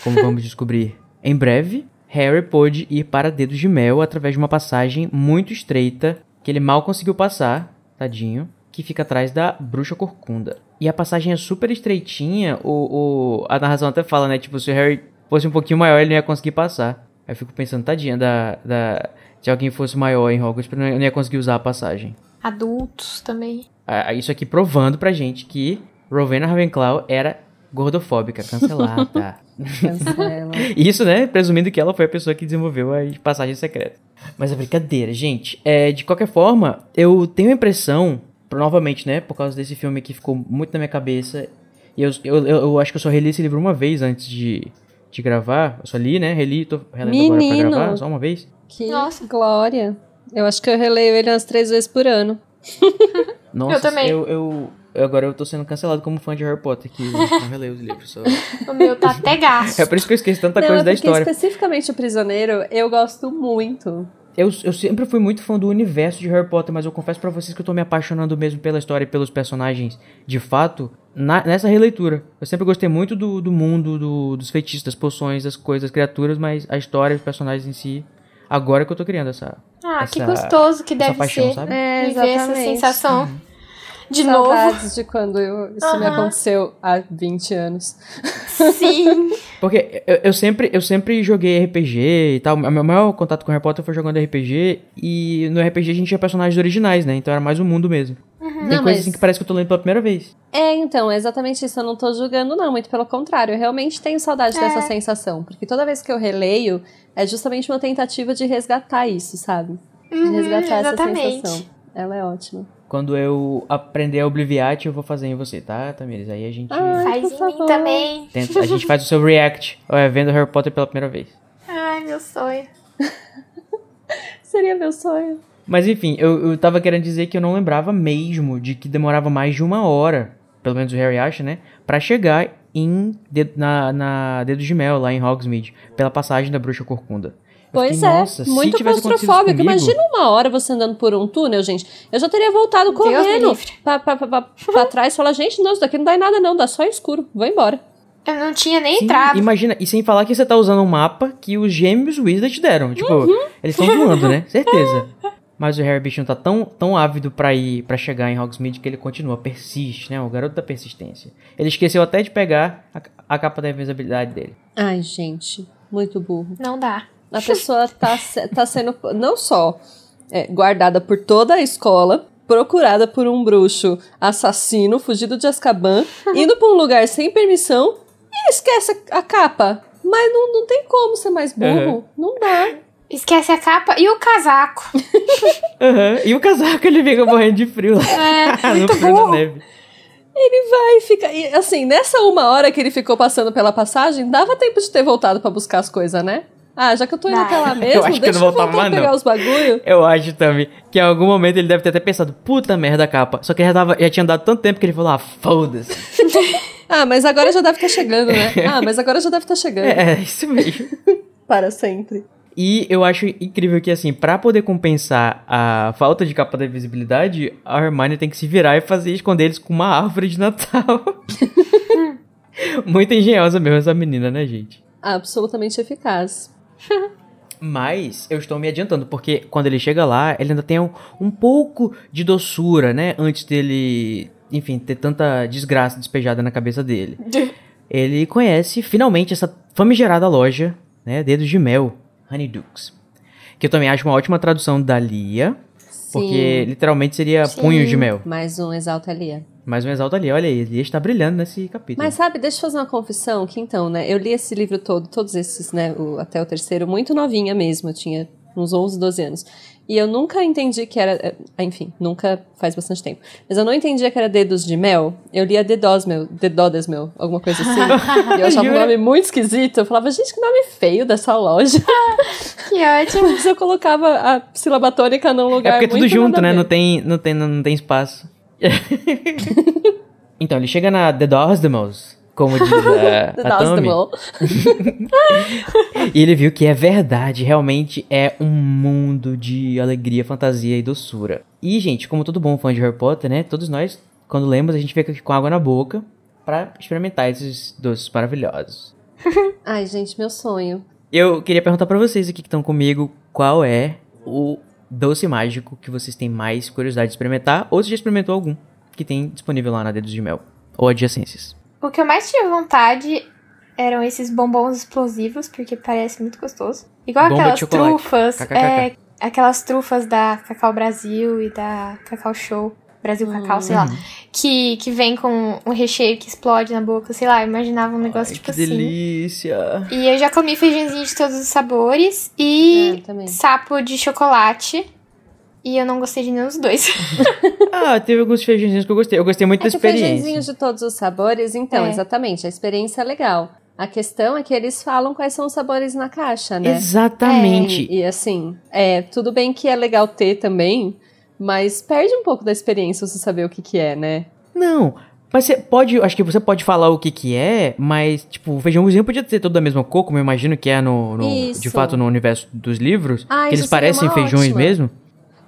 como vamos descobrir em breve, Harry pôde ir para Dedos de Mel através de uma passagem muito estreita que ele mal conseguiu passar, tadinho, que fica atrás da Bruxa Corcunda. E a passagem é super estreitinha, o, o, a narração até fala, né? Tipo, se o Harry fosse um pouquinho maior, ele não ia conseguir passar. Aí eu fico pensando, tadinha, da, da, se alguém fosse maior em Hogwarts, eu não ia conseguir usar a passagem. Adultos também. Ah, isso aqui provando pra gente que Rowena Ravenclaw era gordofóbica, cancelada. Cancela. Isso, né? Presumindo que ela foi a pessoa que desenvolveu a passagem secreta. Mas é brincadeira, gente. É, de qualquer forma, eu tenho a impressão, novamente, né? Por causa desse filme que ficou muito na minha cabeça. E eu, eu, eu, eu acho que eu só reli esse livro uma vez antes de, de gravar. Eu só li, né? Reli, tô relendo agora pra gravar, só uma vez. Que Nossa. glória. Eu acho que eu releio ele umas três vezes por ano. Nossa, eu também. Eu, eu, agora eu tô sendo cancelado como fã de Harry Potter, que não releu os livros. Só... o meu tá até gasto. É por isso que eu esqueço tanta não, coisa é da história. especificamente o Prisioneiro, eu gosto muito. Eu, eu sempre fui muito fã do universo de Harry Potter, mas eu confesso para vocês que eu tô me apaixonando mesmo pela história e pelos personagens de fato na, nessa releitura. Eu sempre gostei muito do, do mundo, do, dos feitiços, das poções, das coisas, das criaturas, mas a história, os personagens em si, agora que eu tô criando essa. Ah, essa, que gostoso que deve paixão, ser. Sabe? É, Viver essa sensação. Uhum de Saudades novo. de quando eu, isso uhum. me aconteceu há 20 anos. Sim. Porque eu, eu, sempre, eu sempre joguei RPG e tal. O meu maior contato com Harry Potter foi jogando RPG. E no RPG a gente tinha personagens originais, né? Então era mais o um mundo mesmo. Uhum. Tem não, coisas mas... assim que parece que eu tô lendo pela primeira vez. É, então, é exatamente isso. Eu não tô julgando, não. Muito pelo contrário. Eu realmente tenho saudade é. dessa sensação. Porque toda vez que eu releio, é justamente uma tentativa de resgatar isso, sabe? De uhum, resgatar exatamente. essa sensação. Ela é ótima. Quando eu aprender a Obliviate, eu vou fazer em você, tá, Tamires? Aí a gente. Ai, faz em mim também. Tenta, a gente faz o seu react é, vendo Harry Potter pela primeira vez. Ai, meu sonho. Seria meu sonho. Mas enfim, eu, eu tava querendo dizer que eu não lembrava mesmo de que demorava mais de uma hora, pelo menos o Harry acha, né? Pra chegar em, na, na Dedo de Mel, lá em Hogsmeade, pela passagem da Bruxa Corcunda. Pois fiquei, é, muito claustrofóbico. Imagina uma hora você andando por um túnel, gente. Eu já teria voltado Deus correndo pra, pra, pra, pra trás e falar, gente, não, isso daqui não dá em nada não, dá só escuro, vou embora. Eu não tinha nem Sim, entrado. Imagina, e sem falar que você tá usando um mapa que os gêmeos Weasley te deram. Tipo, uhum. eles estão zoando, né? Certeza. Mas o Harry Bichinho tá tão, tão ávido para ir para chegar em Hogsmeade que ele continua, persiste, né? O garoto da persistência. Ele esqueceu até de pegar a, a capa da invisibilidade dele. Ai, gente, muito burro. Não dá. A pessoa tá, tá sendo não só é, guardada por toda a escola, procurada por um bruxo assassino, fugido de Azkaban, indo pra um lugar sem permissão e esquece a capa. Mas não, não tem como ser mais burro. Não dá. Esquece a capa e o casaco. Aham. E o casaco ele fica morrendo de frio lá. É, no muito frio da burro. neve. Ele vai ficar. E, assim, nessa uma hora que ele ficou passando pela passagem, dava tempo de ter voltado pra buscar as coisas, né? Ah, já que eu tô indo até lá Eu mesmo, acho que eu não eu mais, a pegar não. os bagulho. Eu acho também que em algum momento ele deve ter até pensado, puta merda a capa. Só que já, tava, já tinha dado tanto tempo que ele falou, ah, foda-se. Ah, mas agora já deve estar chegando, né? Ah, mas agora já deve estar chegando. É, é isso mesmo. Para sempre. E eu acho incrível que, assim, pra poder compensar a falta de capa da invisibilidade, a Hermione tem que se virar e fazer esconder eles com uma árvore de Natal. Muito engenhosa mesmo essa menina, né, gente? Absolutamente eficaz. Mas eu estou me adiantando, porque quando ele chega lá, ele ainda tem um, um pouco de doçura, né? Antes dele, enfim, ter tanta desgraça despejada na cabeça dele. Ele conhece finalmente essa famigerada loja, né? Dedos de Mel, Honeydukes. Que eu também acho uma ótima tradução da Lia, porque literalmente seria Sim. punhos de mel. Mais um Exalta Lia. Mais um exalta ali, olha aí, Lia está brilhando nesse capítulo. Mas sabe, deixa eu fazer uma confissão, que então, né, eu li esse livro todo, todos esses, né, o- até o terceiro, muito novinha mesmo, eu tinha uns 11, 12 anos. E eu nunca entendi que era, eh, enfim, nunca faz bastante tempo. Mas eu não entendia que era Dedos de Mel. Eu lia Dedosmel, Dedodesmel, alguma coisa assim. e eu achava Jura? nome muito esquisito. Eu falava, gente, que nome feio dessa loja. Que ótimo. Mas eu colocava a sílaba tônica num É lugar porque é tudo muito junto, né? Não tem, não tem, não tem espaço. então, ele chega na The Dosdemos, como diz a, a Tommy, e ele viu que é verdade, realmente é um mundo de alegria, fantasia e doçura. E, gente, como todo bom fã de Harry Potter, né? Todos nós, quando lemos, a gente fica com água na boca pra experimentar esses doces maravilhosos. Ai, gente, meu sonho. Eu queria perguntar pra vocês aqui que estão comigo qual é o doce mágico que vocês têm mais curiosidade de experimentar, ou se já experimentou algum que tem disponível lá na Dedos de Mel, ou adjacências. O que eu mais tinha vontade eram esses bombons explosivos, porque parece muito gostoso. Igual Bomba aquelas trufas. É, aquelas trufas da Cacau Brasil e da Cacau Show. Brasil Cacau, sei lá. Uhum. Que, que vem com um recheio que explode na boca, sei lá. Eu imaginava um negócio Ai, tipo que assim. delícia! E eu já comi feijãozinho de todos os sabores e É, sapo de chocolate. E eu não gostei de nenhum dos dois. Ah, teve alguns feijõezinhos que eu gostei. Eu gostei muito da É que experiência. feijõezinhos de todos os sabores, então, É. exatamente, a experiência é legal. A questão é que eles falam quais são os sabores na caixa, né? Exatamente. E, e, assim, é, tudo bem que é legal ter também, mas perde um pouco da experiência você saber o que que é, né? Não, mas você pode, acho que você pode falar o que que é, mas, tipo, o feijãozinho podia ser todo da mesma cor, como eu imagino que é no, no- de fato no universo dos livros. Ah, que eles parecem feijões ótima. mesmo.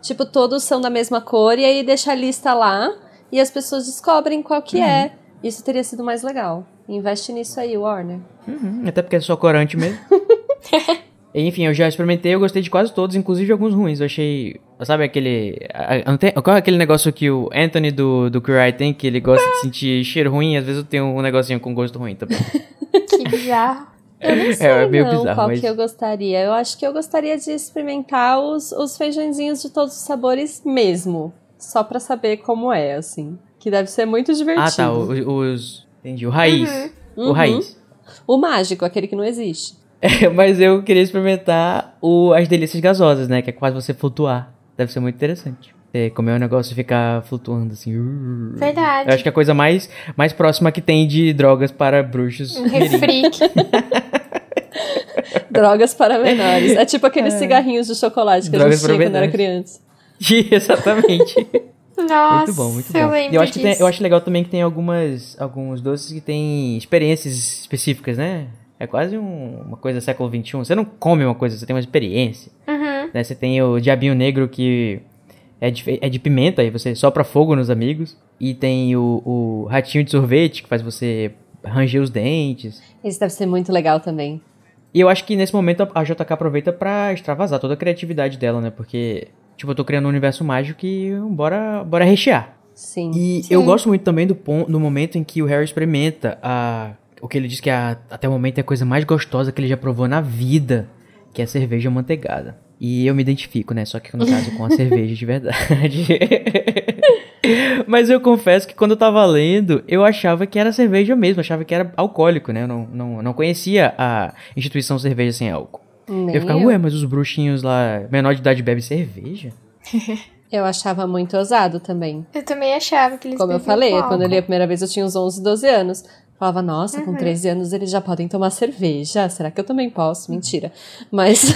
Tipo, todos são da mesma cor e aí deixa a lista lá e as pessoas descobrem qual que é. Isso teria sido mais legal. Investe nisso aí, Warner. Uhum, até porque é só corante mesmo. Enfim, eu já experimentei, eu gostei de quase todos, inclusive alguns ruins. Eu achei. Sabe aquele. a- a- qual é aquele negócio que o Anthony do, do Eye tem, que ele gosta de sentir cheiro ruim, e às vezes eu tenho um negocinho com gosto ruim também. que bizarro. Eu não sei É, é meio não bizarro, qual mas- que eu gostaria. Eu acho que eu gostaria de experimentar os, os feijõezinhos de todos os sabores mesmo. Só pra saber como é, assim. Que deve ser muito divertido. ah, tá. o- Os. Entendi. O raiz. O Uhum. raiz. O mágico, aquele que não existe. É, mas eu queria experimentar o, as delícias gasosas, né? Que é quase você flutuar. Deve ser muito interessante. Você comer um negócio e ficar flutuando assim. uh. Verdade. Eu acho que é a coisa mais, mais próxima que tem de drogas para bruxos. Um refri. Drogas para menores. É tipo aqueles cigarrinhos de chocolate que a Drogas gente tinha quando era criança. Exatamente. Nossa, muito bom, muito eu bom. lembro E eu acho, que tem- eu acho legal também que tem algumas, alguns doces que tem experiências específicas, né? É quase um- uma coisa século XXI. Você não come uma coisa, você tem uma experiência. Uhum. né? Você tem o diabinho negro que é de, é de pimenta, aí você sopra fogo nos amigos. E tem o, o ratinho de sorvete, que faz você ranger os dentes. Esse deve ser muito legal também. E eu acho que nesse momento a JK aproveita pra extravasar toda a criatividade dela, né? Porque, tipo, eu tô criando um universo mágico e bora, bora rechear. Sim. E Sim. eu gosto muito também do, pon- do momento em que o Harry experimenta a, o que ele diz que a- até o momento é a coisa mais gostosa que ele já provou na vida. que é cerveja manteigada. E eu me identifico, né? Só que no caso com a cerveja de verdade. Mas eu confesso que quando eu tava lendo, eu achava que era cerveja mesmo, achava que era alcoólico, né? Eu não, não, não conhecia a instituição cerveja sem álcool. Nem eu ficava, ué, mas os bruxinhos lá, menor de idade, bebem cerveja? Eu achava muito ousado também. Eu também achava que eles Como eu falei, com quando eu li a primeira vez eu tinha uns 11, 12 anos. Falava, nossa, Uhum. com 13 anos eles já podem tomar cerveja. Será que eu também posso? Mentira. Mas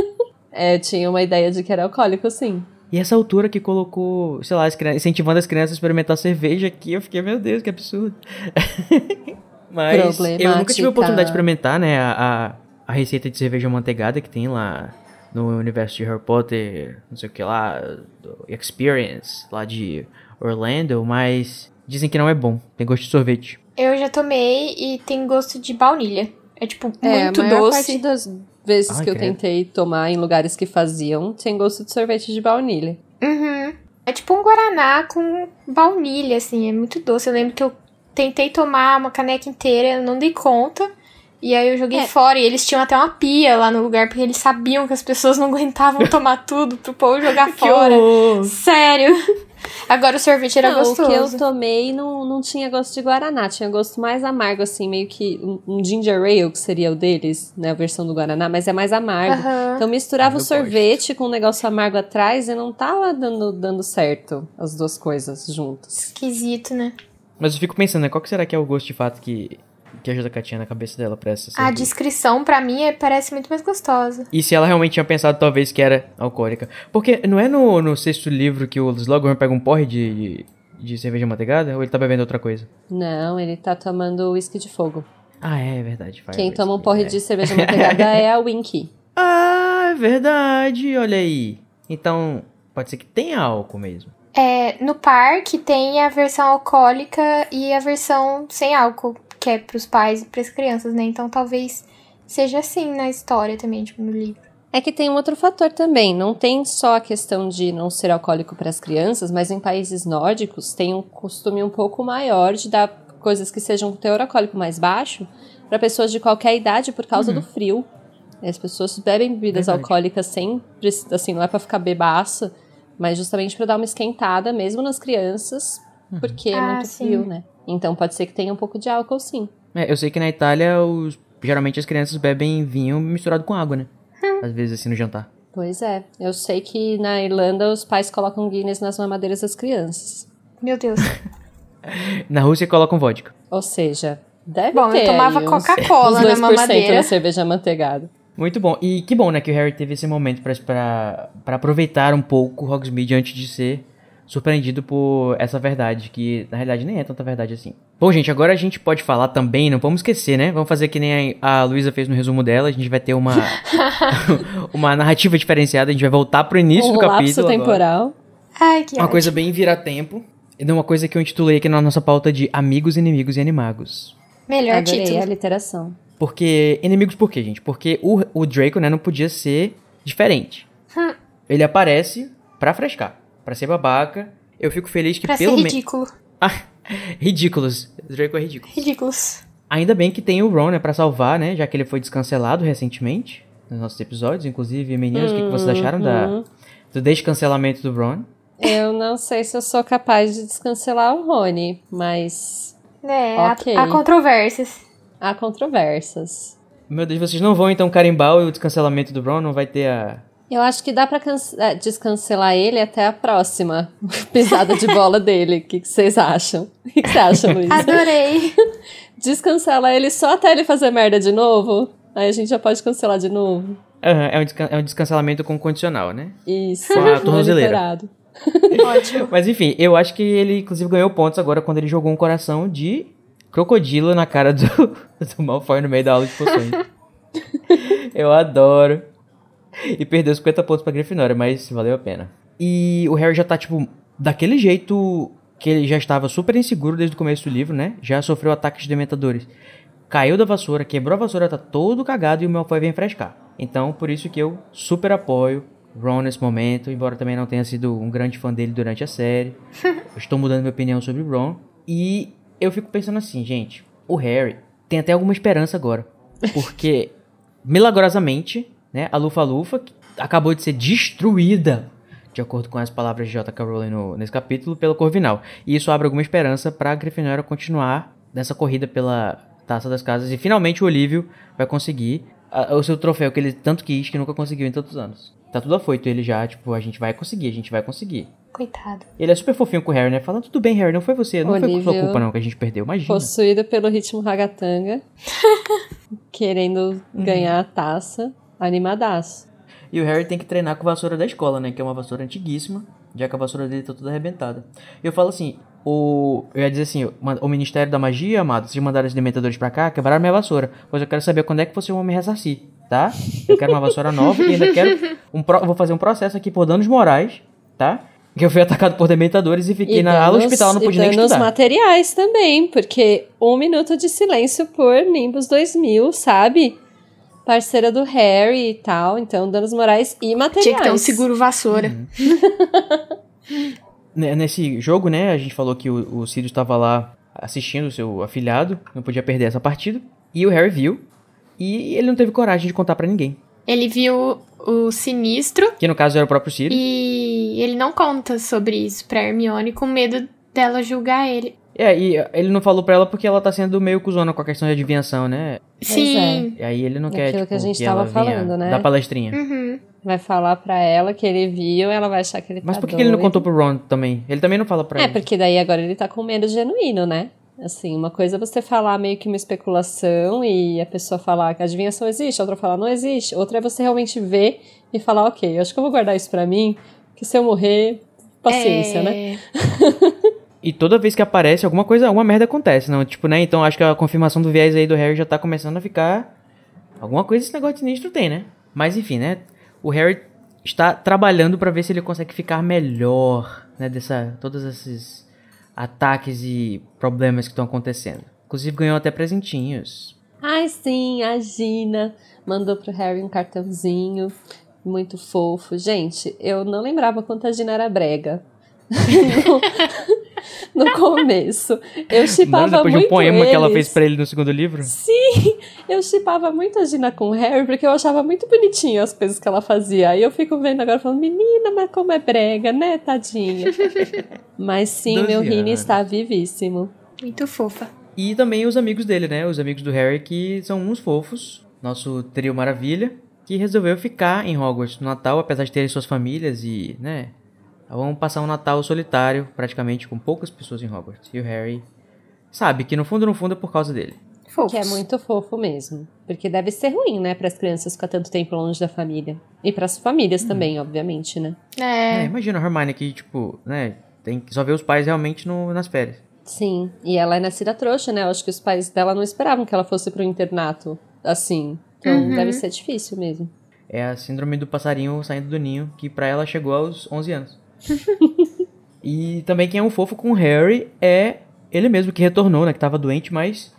é, tinha uma ideia de que era alcoólico, sim. E essa altura que colocou, sei lá, as crianças- incentivando as crianças a experimentar cerveja aqui, eu fiquei, meu Deus, que absurdo. Mas eu nunca tive a oportunidade de experimentar, né, a, a, a receita de cerveja manteigada que tem lá no universo de Harry Potter, não sei o que lá, do Experience, lá de Orlando, mas dizem que não é bom, tem gosto de sorvete. Eu já tomei e tem gosto de baunilha. É tipo É, muito a maior doce. parte das vezes Ai, que eu credo. tentei tomar em lugares que faziam, tem gosto de sorvete de baunilha. Uhum. É tipo um guaraná com baunilha, assim, é muito doce. Eu lembro que eu tentei tomar uma caneca inteira, eu não dei conta. E aí eu joguei É. fora e eles tinham até uma pia lá no lugar, porque eles sabiam que as pessoas não aguentavam tomar tudo pro povo jogar fora. horror! Sério. Agora o sorvete era não, gostoso. o que eu tomei não, não tinha gosto de Guaraná, tinha gosto mais amargo, assim, meio que um, um ginger ale, que seria o deles, né, a versão do Guaraná, mas é mais amargo. Então misturava Ah, o sorvete com um negócio amargo atrás e não tava dando, dando certo as duas coisas juntas. Esquisito, né? Mas eu fico pensando, né, qual que será que é o gosto de fato que, que ajuda a Katinha na cabeça dela pra essa A descrição, pra mim, é- parece muito mais gostosa. E se ela realmente tinha pensado, talvez, que era alcoólica. Porque não é no, no sexto livro que o Slughorn pega um porre de, de, de cerveja manteigada? Ou ele tá bebendo outra coisa? Não, ele tá tomando uísque de fogo. Ah, é verdade. faz Quem toma um porre É. de cerveja manteigada é a Winky. Ah, é verdade. Olha aí. Então, pode ser que tenha álcool mesmo. É, no parque tem a versão alcoólica e a versão sem álcool, que é pros pais e pras crianças, né? Então talvez seja assim na história também, tipo, no livro. É que tem um outro fator também. Não tem só a questão de não ser alcoólico para as crianças, mas em países nórdicos tem um costume um pouco maior de dar coisas que sejam com teor alcoólico mais baixo para pessoas de qualquer idade por causa do frio. As pessoas bebem bebidas Verdade. alcoólicas sem, assim, não é para ficar bebaça, mas justamente para dar uma esquentada mesmo nas crianças, porque é Ah, muito sim. frio, né? Então pode ser que tenha um pouco de álcool, sim. É, eu sei que na Itália, os, geralmente as crianças bebem vinho misturado com água, né? Às vezes assim no jantar. Pois é. Eu sei que na Irlanda os pais colocam Guinness nas mamadeiras das crianças. Meu Deus. Na Rússia colocam vodka. Ou seja, deve Bom, ter eu tomava Coca-Cola na 2% mamadeira. na cerveja manteigada. Muito bom. E que bom, né, que o Harry teve esse momento pra aproveitar um pouco o Hogsmeade antes de ser surpreendido por essa verdade, que na realidade nem é tanta verdade assim. Bom, gente, agora a gente pode falar também, não vamos esquecer, né? Vamos fazer que nem a Luísa fez no resumo dela, a gente vai ter uma uma narrativa diferenciada, a gente vai voltar pro início um do capítulo agora. temporal. Ai, que Uma ótimo. coisa bem vira-tempo. E uma coisa que eu intitulei aqui na nossa pauta de Amigos, Inimigos e Animagos. Melhor Adorei título. a literação. Porque. Inimigos por quê, gente? Porque o, o Draco, né, não podia ser diferente. Hum. Ele aparece pra frescar, pra ser babaca. Eu fico feliz que Pra ser pelo menos. ridículo. Ah, ridículos. Draco é ridículo. Ridículos. Ainda bem que tem o Ron, né, pra salvar, né? Já que ele foi descancelado recentemente nos nossos episódios. Inclusive, meninas, o que, que vocês acharam da, Uhum. do descancelamento do Ron? Eu não sei se eu sou capaz de descancelar o Rony, mas É, há- Ok. há controvérsias. há controvérsias. Meu Deus, vocês não vão então carimbar o descancelamento do Ron? Não vai ter a. Eu acho que dá pra é, descancelar ele até a próxima pisada de bola dele. O que, vocês acham? O que, que você acha, Luiz? Adorei. Descancela ele só até ele fazer merda de novo? Aí a gente já pode cancelar de novo. Aham, é, um é um descancelamento com condicional, né? Isso. Com a tornozeleira. monitorado. Ótimo. Mas enfim, eu acho que ele inclusive ganhou pontos agora quando ele jogou um coração de crocodilo na cara do, do Malfoy no meio da aula de poções. eu adoro. E perdeu 50 pontos pra Grifinória, mas valeu a pena. E o Harry já tá, tipo, daquele jeito que ele já estava super inseguro desde o começo do livro, né? Já sofreu ataques de dementadores. Caiu da vassoura, quebrou a vassoura, tá todo cagado e o Malfoy vem frescar. Então, por isso que eu super apoio Ron nesse momento, embora também não tenha sido um grande fã dele durante a série. Estou mudando minha opinião sobre o Ron. E eu fico pensando assim, gente, o Harry tem até alguma esperança agora. Porque, milagrosamente, né? A Lufa-Lufa acabou de ser destruída, de acordo com as palavras de J.K. Rowling no, nesse capítulo, pelo Corvinal. E isso abre alguma esperança para a Grifinória continuar nessa corrida pela Taça das Casas. E finalmente o Olívio vai conseguir a, o seu troféu que ele tanto quis, que nunca conseguiu em tantos anos. Tá tudo afoito ele já, tipo, a gente vai conseguir, a gente vai conseguir. Coitado. Ele é super fofinho com o Harry, né? Falando, tudo bem, Harry, não foi você, não foi por sua Olívio culpa não que a gente perdeu, imagina. Possuído pelo ritmo ragatanga. querendo ganhar a taça. Animadaço. E o Harry tem que treinar com a vassoura da escola, né? Que é uma vassoura antiguíssima, já que a vassoura dele tá toda arrebentada. Eu falo assim, o... Eu ia dizer assim, o Ministério da Magia, amado, vocês mandaram os dementadores pra cá, quebraram minha vassoura. Pois eu quero saber quando é que vocês vão me ressarcir, tá? Eu quero uma vassoura nova e ainda quero... Um pro... Vou fazer um processo aqui por danos morais, tá? Que eu fui atacado por dementadores e fiquei na ala hospital, não pude e nem danos estudar. materiais também, porque um minuto de silêncio por Nimbus 2000, sabe? Parceira do Harry e tal, então danos morais e materiais. Tinha que ter um seguro vassoura. Né, Nesse jogo, né, a gente falou que o, o Sirius estava lá assistindo o seu afilhado, não podia perder essa partida. E o Harry viu, e ele não teve coragem de contar pra ninguém. Ele viu o sinistro Que no caso era o próprio Sirius. e ele não conta sobre isso pra Hermione com medo dela julgar ele. É, e ele não falou pra ela porque ela tá sendo meio cuzona com a questão de adivinhação, né? Sim. E aí ele não quer, Aquilo tipo, que a gente ela tava falando, né? dar palestrinha. Uhum. Vai falar pra ela que ele viu, ela vai achar que ele Mas tá por que, que ele não doido. contou pro Ron também? Ele também não fala pra É, ele. porque daí agora ele tá com medo genuíno, né? Assim, uma coisa é você falar meio que uma especulação e a pessoa falar que a adivinhação existe, a outra falar não existe. Outra é você realmente ver e falar, ok, eu acho que eu vou guardar isso pra mim, que se eu morrer, paciência, É, né? E toda vez que aparece alguma coisa, alguma merda acontece, não? Tipo, né? Então acho que a confirmação do viés aí do Harry já tá começando a ficar. Alguma coisa esse negócio de sinistro tem, né? Mas enfim, né? O Harry está trabalhando pra ver se ele consegue ficar melhor, né? Dessa. Todos esses ataques e problemas que estão acontecendo. Inclusive ganhou até presentinhos. Ai, sim, a Gina mandou pro Harry um cartãozinho muito fofo. Gente, eu não lembrava quanto a Gina era brega. no, começo. Eu chipava depois de muito um poema que ela eles. fez pra ele no segundo livro. Sim, eu chipava muito a Gina com o Harry, porque eu achava muito bonitinho as coisas que ela fazia. Aí eu fico vendo agora falando, menina, mas como é brega, né, tadinha? mas sim, 12 meu Rini está vivíssimo. Muito fofa. E também os amigos dele, né? Os amigos do Harry, que são uns fofos. Nosso trio maravilha. Que resolveu ficar em Hogwarts no Natal, apesar de terem suas famílias e, né? Vamos passar um Natal solitário, praticamente, com poucas pessoas em Hogwarts. E o Harry sabe que no fundo, no fundo, é por causa dele. Fofos. Que é muito fofo mesmo. Porque deve ser ruim, né, para as crianças ficar tanto tempo longe da família. E para as famílias também, obviamente, né? É, É. imagina a Hermione que, tipo, né? Tem que só ver os pais realmente no, nas férias. Sim. E ela é nascida trouxa, né? Eu acho que os pais dela não esperavam que ela fosse pro internato assim. Então Uhum. deve ser difícil mesmo. É a síndrome do passarinho saindo do ninho, que pra ela chegou aos 11 anos. e também quem é um fofo com o Harry é ele mesmo, que retornou, né? Que tava doente, mas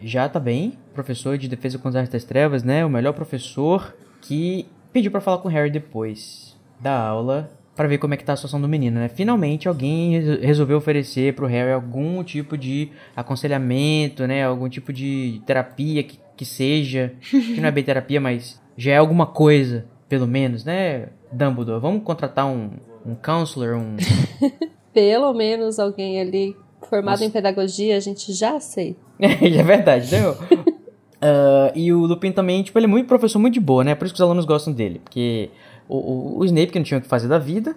já tá bem. Professor de defesa contra as artes das trevas, né? O melhor professor que pediu pra falar com o Harry depois da aula pra ver como é que tá a situação do menino, né? Finalmente alguém res- resolveu oferecer pro Harry algum tipo de aconselhamento, né? Algum tipo de terapia que, que seja, que não é bem terapia, mas já é alguma coisa, pelo menos, né? Dumbledore, vamos contratar um, um counselor, um... Pelo menos alguém ali formado Nossa. em pedagogia, a gente já aceita. é verdade, né? Ah, e o Lupin também, tipo, ele é muito professor muito de boa, né? Por isso que os alunos gostam dele. Porque o, o, o Snape, que não tinha o que fazer da vida,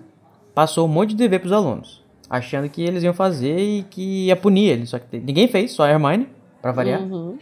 passou um monte de dever pros alunos. Achando que eles iam fazer e que ia punir eles. Só que ninguém fez, só a Hermione, pra variar. Uhum.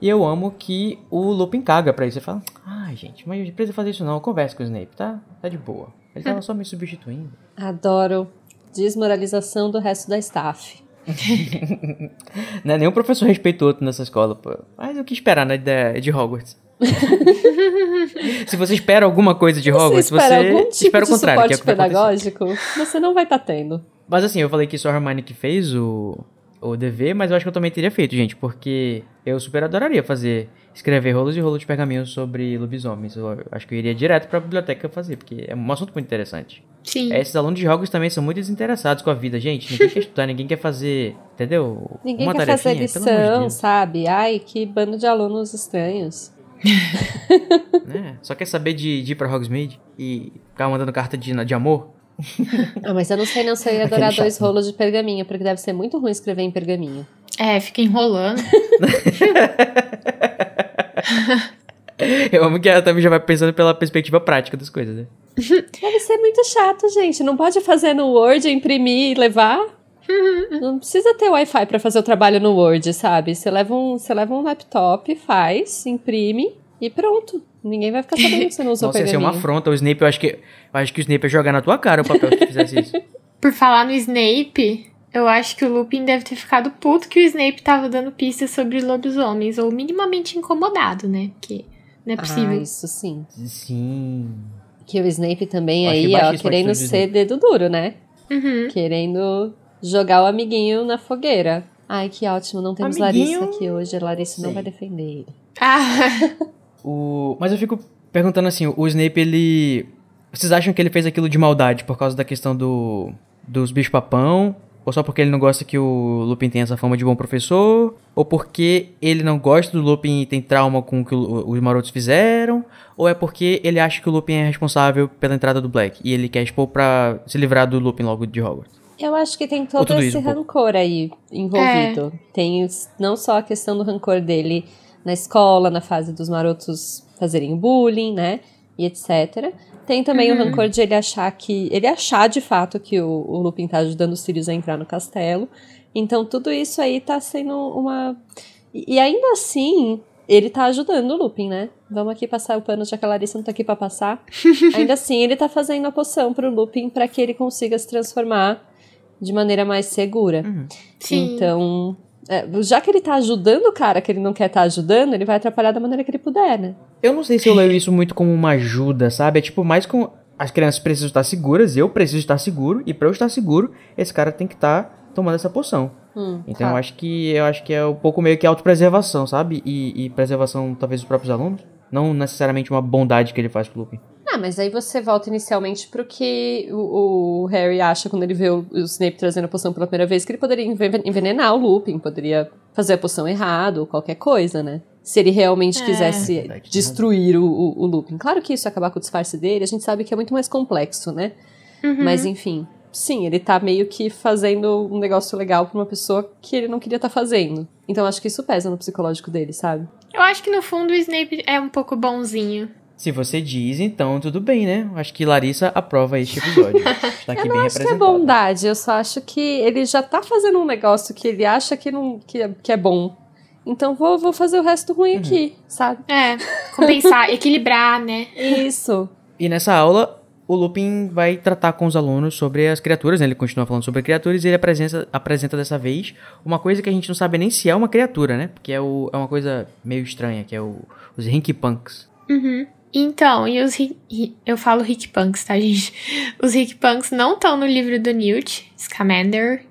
E eu amo que o Lupin caga pra isso. Ele fala, ai gente, mas não precisa fazer isso não. Conversa com o Snape, tá? Tá de boa. Ele tava só me substituindo. Adoro. Desmoralização do resto da staff. Não é nenhum professor respeita o outro nessa escola, pô. Mas o que esperar, né, de, de Hogwarts? Se você espera alguma coisa de Hogwarts, você espera algum tipo espera o de contrário, que é suporte que vai acontecer. pedagógico, você não vai estar tendo. Mas assim, eu falei que só a Hermione que fez o, o dever, mas eu acho que eu também teria feito, gente, porque eu super adoraria fazer, escrever rolos e rolos de pergaminhos sobre lobisomens. Eu acho que eu iria direto pra biblioteca fazer, porque é um assunto muito interessante. Sim. É, Esses alunos de Hogwarts também são muito desinteressados com a vida, gente. Ninguém quer estudar, ninguém quer fazer, entendeu? Ninguém Uma quer fazer tarefinha, de lição, Deus. sabe? Ai, que bando de alunos estranhos. né? Só quer saber de, de ir pra Hogsmeade e ficar mandando carta de, de amor? ah, mas eu não sei não se eu ia adorar dois rolos de pergaminho, porque deve ser muito ruim escrever em pergaminho. É, fica enrolando. eu amo que ela também já vai pensando pela perspectiva prática das coisas, né? Deve ser muito chato, gente. Não pode fazer no Word, imprimir e levar? Não precisa ter Wi-Fi para fazer o trabalho no Word, sabe? Você leva um, você leva um laptop, faz, imprime e pronto. Ninguém vai ficar sabendo que você não usou Nossa, pergaminho. ia ser uma afronta. O Snape, eu acho que, eu acho que o Snape ia jogar na tua cara o papel se fizesse isso. Por falar no Snape, eu acho que o Lupin deve ter ficado puto que o Snape tava dando pistas sobre lobisomens, ou minimamente incomodado, né? Porque não é possível. Ah, isso sim. Sim. Que o Snape também Eu aí, ó, baixíssima a querendo ser Snape. dedo duro, né? Uhum. Querendo jogar o amiguinho na fogueira. Ai, que ótimo, não temos Amiguinho? Larissa aqui hoje. A Larissa não Sei. vai defender ele. Ah, O... Mas eu fico perguntando assim, o Snape, ele... Vocês acham que ele fez aquilo de maldade por causa da questão do... dos bichos-papão? Ou só porque ele não gosta que o Lupin tenha essa fama de bom professor? Ou porque ele não gosta do Lupin e tem trauma com o que os marotos fizeram? Ou é porque ele acha que o Lupin é responsável pela entrada do Black e ele quer expor pra se livrar do Lupin logo de Hogwarts? Eu acho que tem todo esse isso, um rancor aí envolvido. Tem os- não só a questão do rancor dele na escola, na fase dos marotos fazerem bullying, né? E etc. Tem também o rancor de ele achar que. Ele achar de fato que o, o Lupin tá ajudando os Sirius a entrar no castelo. Então tudo isso aí tá sendo uma. E, e ainda assim, ele tá ajudando o Lupin, né? Vamos aqui passar o pano, já que a Larissa não tá aqui pra passar. ainda assim, ele tá fazendo a poção pro Lupin para que ele consiga se transformar de maneira mais segura. sim. Então, é, já que ele tá ajudando o cara que ele não quer estar ajudando, ele vai atrapalhar da maneira que ele puder, né? Eu não sei se eu leio isso muito como uma ajuda, sabe? É tipo mais com as crianças precisam estar seguras, eu preciso estar seguro e pra eu estar seguro, esse cara tem que estar tomando essa poção. Hum, Então tá. eu acho que eu acho que é um pouco meio que autopreservação, sabe? E, e preservação talvez dos próprios alunos, não necessariamente uma bondade que ele faz pro Lupin. Ah, mas aí você volta inicialmente pro que o, o Harry acha quando ele vê o, o Snape trazendo a poção pela primeira vez, que ele poderia enven- envenenar o Lupin, poderia fazer a poção errado, ou qualquer coisa, né? Se ele realmente É. quisesse tem destruir o, o, o Lupin. Claro que isso ia acabar com o disfarce dele, a gente sabe que é muito mais complexo, né? Uhum. Mas enfim, sim, ele tá meio que fazendo um negócio legal pra uma pessoa que ele não queria estar fazendo. Então acho que isso pesa no psicológico dele, sabe? Eu acho que no fundo o Snape é um pouco bonzinho. Se você diz, então tudo bem, né? Acho que Larissa aprova este episódio. Está aqui Eu não bem acho que é bondade, eu só acho que ele já tá fazendo um negócio que ele acha que, não, que, é, que é bom. Então vou, vou fazer o resto ruim aqui, sabe? É, compensar, equilibrar, né? Isso. E nessa aula, o Lupin vai tratar com os alunos sobre as criaturas, né? Ele continua falando sobre criaturas e ele apresenta, apresenta dessa vez uma coisa que a gente não sabe nem se é uma criatura, né? Porque é, o, é uma coisa meio estranha, que é o, os Rinky-Punks. Uhum. Então, e os eu falo Rick Punks, tá, gente? Os Rick Punks não estão no livro do Newt Scamander,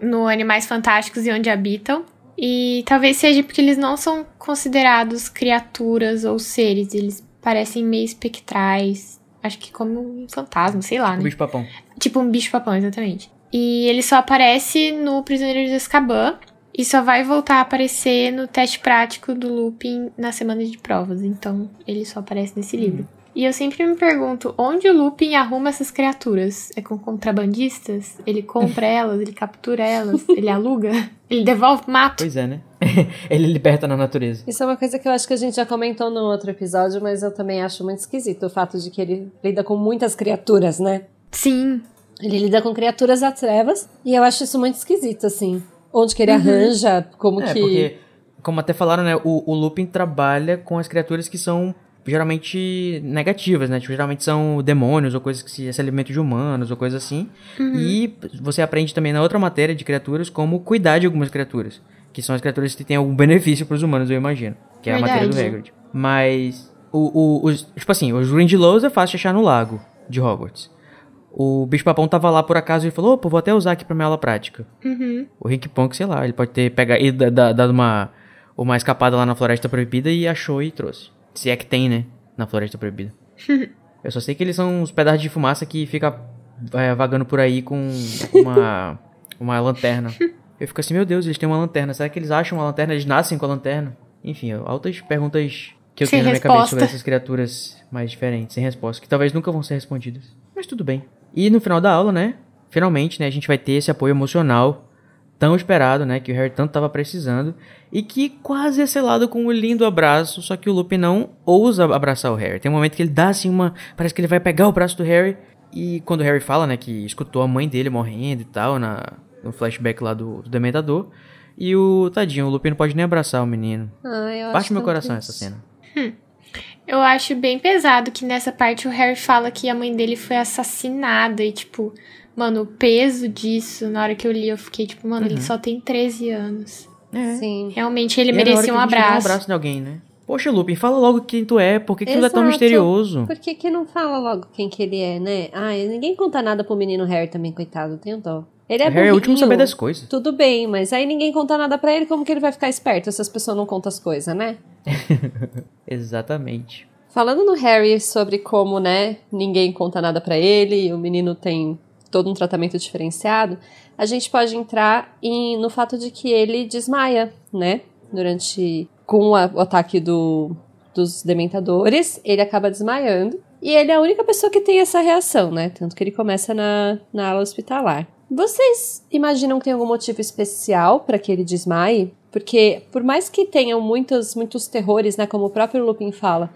no Animais Fantásticos e Onde Habitam. E talvez seja porque eles não são considerados criaturas ou seres, eles parecem meio espectrais. Acho que como um fantasma, sei lá, O né? bicho-papão. Tipo um bicho-papão, exatamente. E ele só aparece no Prisioneiro de Azkaban. E só vai voltar a aparecer no teste prático do Lupin na semana de provas. Então, ele só aparece nesse livro. E eu sempre me pergunto, onde o Lupin arruma essas criaturas? É com contrabandistas? Ele compra elas? Ele captura elas? Ele aluga? Ele devolve mato? Pois é, né? ele liberta na natureza. Isso é uma coisa que eu acho que a gente já comentou no outro episódio, mas eu também acho muito esquisito o fato de que ele lida com muitas criaturas, né? Sim. Ele lida com criaturas das trevas e eu acho isso muito esquisito, assim. Onde que ele arranja, como É, que. porque, como até falaram, né? O, o Lupin trabalha com as criaturas que são geralmente negativas, né? Tipo, geralmente são demônios ou coisas que se, se alimentam de humanos ou coisas assim. E você aprende também na outra matéria de criaturas como cuidar de algumas criaturas. Que são as criaturas que têm algum benefício pros humanos, eu imagino. Que é a matéria do Verdade. Hagrid. Mas, o, o, os, tipo assim, os Grindylows é fácil de achar no lago de Hogwarts. O bicho-papão tava lá por acaso e falou, opa, vou até usar aqui pra minha aula prática. Uhum. O Rick Punk, sei lá, ele pode ter pegado e da- da- dado uma, uma escapada lá na Floresta Proibida e achou e trouxe. Se é que tem, né? Na Floresta Proibida. Eu só sei que eles são uns pedaços de fumaça que fica é, vagando por aí com uma, uma lanterna. Eu fico assim, meu Deus, eles têm uma lanterna. Será que eles acham uma lanterna? Eles nascem com a lanterna? Enfim, altas perguntas que eu Sem tenho na minha cabeça resposta. sobre essas criaturas mais diferentes, sem resposta, que talvez nunca vão ser respondidas. Mas tudo bem. E no final da aula, né? Finalmente, né, a gente vai ter esse apoio emocional tão esperado, né, que o Harry tanto tava precisando e que quase é selado com um lindo abraço, só que o Lupin não ousa abraçar o Harry. Tem um momento que ele dá assim uma, parece que ele vai pegar o braço do Harry e quando o Harry fala, né, que escutou a mãe dele morrendo e tal na no flashback lá do, do Dementador, e o tadinho, o Lupin não pode nem abraçar o menino. Acho Parte meu coração essa cena. Eu acho bem pesado que nessa parte o Harry fala que a mãe dele foi assassinada e, tipo, mano, o peso disso, na hora que eu li, eu fiquei, tipo, mano, ele só tem 13 anos. É. Sim. Realmente ele E é merecia um abraço. um abraço de alguém, né? Poxa, Lupin, fala logo quem tu é, por que, que tu é tão misterioso? Por que, que não fala logo quem que ele é, né? Ai, ninguém conta nada pro menino Harry também, coitado, tenho dó. Ele é Harry é o último a saber das coisas. Tudo bem, mas aí ninguém conta nada pra ele, como que ele vai ficar esperto se as pessoas não contam as coisas, né? Exatamente. Falando no Harry sobre como, né, ninguém conta nada pra ele, e o menino tem todo um tratamento diferenciado, a gente pode entrar em, no fato de que ele desmaia, né, durante com a- o ataque do, dos dementadores, ele acaba desmaiando, e ele é a única pessoa que tem essa reação, né, tanto que ele começa na, na ala hospitalar. Vocês imaginam que tem algum motivo especial pra que ele desmaie? Porque, por mais que tenham muitos, muitos terrores, né, como o próprio Lupin fala,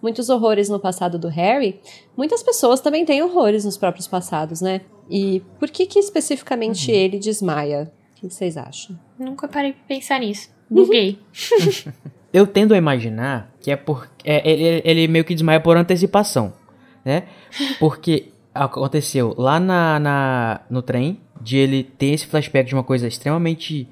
muitos horrores no passado do Harry, muitas pessoas também têm horrores nos próprios passados, né? E por que que especificamente ele desmaia? O que vocês acham? Nunca parei pra pensar nisso. Buguei. Eu tendo a imaginar que é por. é, ele, ele meio que desmaia por antecipação, né? Porque aconteceu lá na, na, no trem de ele ter esse flashback de uma coisa extremamente.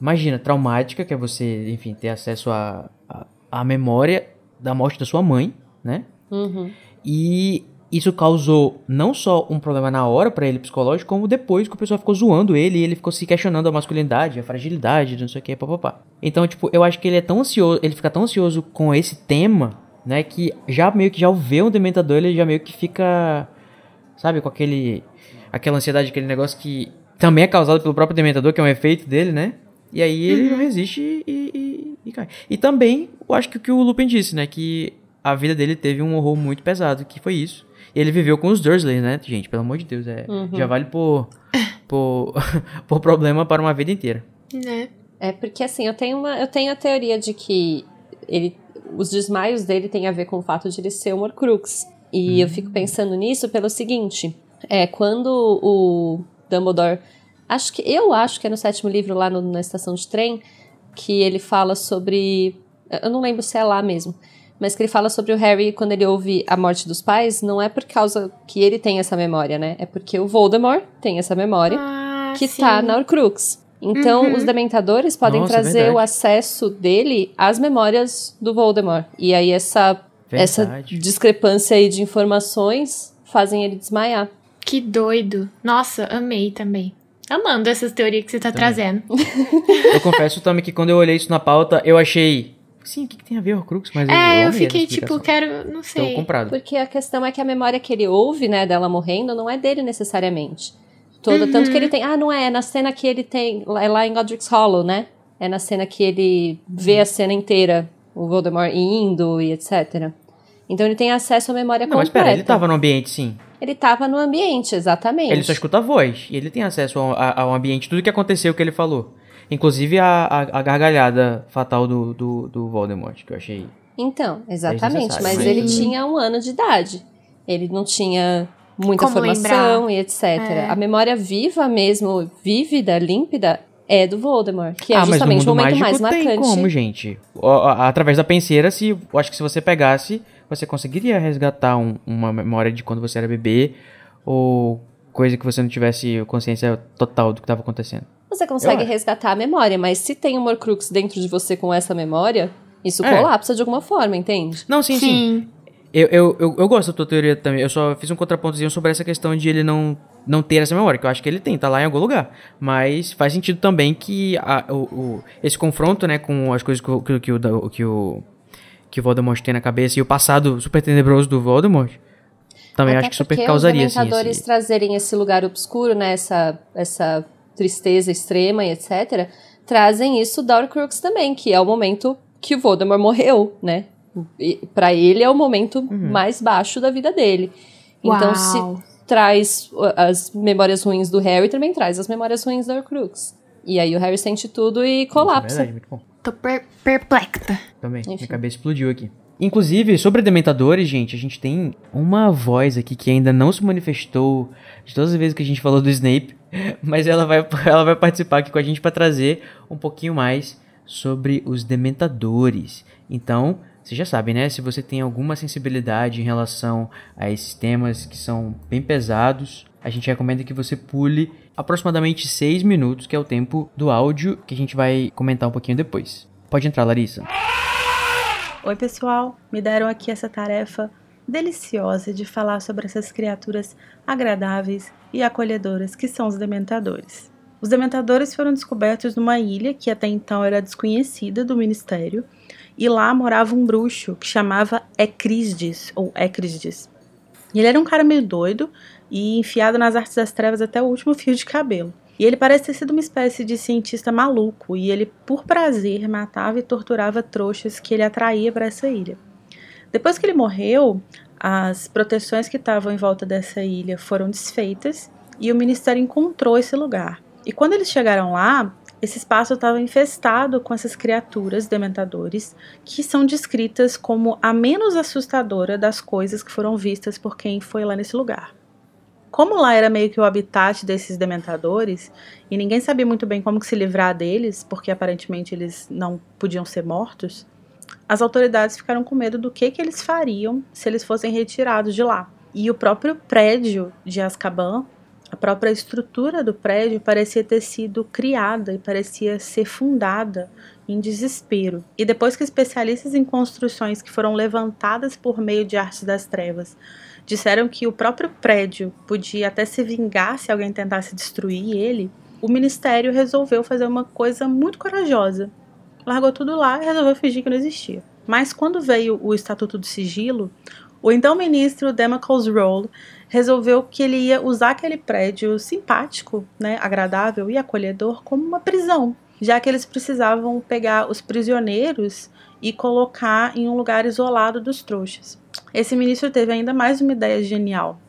Imagina, traumática, que é você, enfim, ter acesso à à- à memória da morte da sua mãe, né? Uhum. E isso causou não só um problema na hora pra ele psicológico, como depois que o pessoal ficou zoando ele e ele ficou se questionando a masculinidade, a fragilidade, não sei o que, papapá. Então, tipo, eu acho que ele é tão ansioso, ele fica tão ansioso com esse tema, né, que já meio que já vê um dementador, ele já meio que fica, sabe, com aquele aquela ansiedade, aquele negócio que também é causado pelo próprio dementador, que é um efeito dele, né? E aí ele não resiste e, e, e cai. E também, eu acho que o que o Lupin disse, né, que a vida dele teve um horror muito pesado, que foi isso. E ele viveu com os Dursley, né, gente? Pelo amor de Deus, é, já vale por, por, por problema para uma vida inteira. Né? É porque assim, eu tenho uma, eu tenho a teoria de que ele, os desmaios dele têm a ver com o fato de ele ser um Horcrux. E eu fico pensando nisso pelo seguinte, é quando o Dumbledore, acho que eu acho que é no sétimo livro lá no- na estação de trem que ele fala sobre, eu não lembro se é lá mesmo, mas que ele fala sobre o Harry quando ele ouve a morte dos pais, não é por causa que ele tem essa memória, né? É porque o Voldemort tem essa memória Ah, que sim. tá na Horcrux. Então, Uhum. os dementadores podem Nossa, é trazer verdade. o acesso dele às memórias do Voldemort. E aí, essa, essa Verdade. discrepância aí de informações fazem ele desmaiar. Que doido. Nossa, amei também. Amando essas teorias que você tá Também. trazendo. Eu confesso também que quando eu olhei isso na pauta, eu achei... Sim, o que, que tem a ver Horcrux? Mas É, eu essa fiquei tipo, quero. Não sei. comprado. Porque a questão é que a memória que ele ouve, né, dela morrendo, não é dele necessariamente. Toda, Tanto que ele tem. Ah, não é, é na cena que ele tem. É lá em Godric's Hollow, né? É na cena que ele vê a cena inteira, o Voldemort indo e etc. Então ele tem acesso à memória Não, mas completa. pera, ele tava no ambiente, sim. Ele tava no ambiente, exatamente. Ele só escuta a voz. E ele tem acesso ao, a- ao ambiente, tudo que aconteceu que ele falou. Inclusive a, a, a gargalhada fatal do, do, do Voldemort, que eu achei. Então, exatamente. Mas mas- ele tinha um ano de idade. Ele não tinha muita Como formação e etc. É. A memória viva mesmo, vívida, límpida, é do Voldemort. Que é ah, justamente mundo o momento mais tem marcante. como, gente. Através da penseira, se, eu acho que se você pegasse, você conseguiria resgatar um- uma memória de quando você era bebê ou coisa que você não tivesse consciência total do que estava acontecendo. Você consegue Eu acho. resgatar a memória, mas se tem um Horcrux dentro de você com essa memória, isso É. colapsa de alguma forma, entende? Não, sim, sim. Sim. Eu, eu, eu, eu gosto da tua teoria também. Eu só fiz um contrapontozinho sobre essa questão de ele não, não ter essa memória, que eu acho que ele tem, tá lá em algum lugar. Mas faz sentido também que a, o, o- esse confronto, né, com as coisas que, o- que, o- que, o, que, o, que o Voldemort tem na cabeça e o passado super tenebroso do Voldemort, também Até acho que super causaria, os assim, esse... trazerem esse lugar obscuro, né, essa, essa tristeza extrema e etc., trazem isso da Horcrux também, que é o momento que o Voldemort morreu, né? Para ele é o momento uhum. mais baixo da vida dele. Então, Uau. se traz as memórias ruins do Harry, também traz as memórias ruins da Horcrux. E aí o Harry sente tudo e colapsa. É verdade, muito bom. Tô per perplexa. Também, Enfim. minha cabeça explodiu aqui. Inclusive, sobre Dementadores, gente, a gente tem uma voz aqui que ainda não se manifestou de todas as vezes que a gente falou do Snape, mas ela vai, ela vai participar aqui com a gente para trazer um pouquinho mais sobre os Dementadores. Então, você já sabe, né? Se você tem alguma sensibilidade em relação a esses temas que são bem pesados, a gente recomenda que você pule aproximadamente 6 minutos, que é o tempo do áudio que a gente vai comentar um pouquinho depois. Pode entrar, Larissa. Oi, pessoal. Me deram aqui essa tarefa deliciosa de falar sobre essas criaturas agradáveis e acolhedoras que são os dementadores. Os dementadores foram descobertos numa ilha que até então era desconhecida do ministério, e lá morava um bruxo que chamava Ecrisdes ou Ecrisdes. E ele era um cara meio doido e enfiado nas artes das trevas até o último fio de cabelo. E ele parece ter sido uma espécie de cientista maluco, e ele, por prazer, matava e torturava trouxas que ele atraía para essa ilha. Depois que ele morreu, as proteções que estavam em volta dessa ilha foram desfeitas e o ministério encontrou esse lugar. E quando eles chegaram lá, esse espaço estava infestado com essas criaturas dementadores que são descritas como a menos assustadora das coisas que foram vistas por quem foi lá nesse lugar. Como lá era meio que o habitat desses dementadores, e ninguém sabia muito bem como se livrar deles, porque aparentemente eles não podiam ser mortos, as autoridades ficaram com medo do que, que eles fariam se eles fossem retirados de lá. E o próprio prédio de Azkaban, a própria estrutura do prédio parecia ter sido criada e parecia ser fundada em desespero. E depois que especialistas em construções que foram levantadas por meio de artes das trevas disseram que o próprio prédio podia até se vingar se alguém tentasse destruir ele, o ministério resolveu fazer uma coisa muito corajosa. Largou tudo lá e resolveu fingir que não existia. Mas quando veio o Estatuto do Sigilo, o então ministro Democles Roll resolveu que ele ia usar aquele prédio simpático, né, agradável e acolhedor como uma prisão, já que eles precisavam pegar os prisioneiros e colocar em um lugar isolado dos trouxas. Esse ministro teve ainda mais uma ideia genial.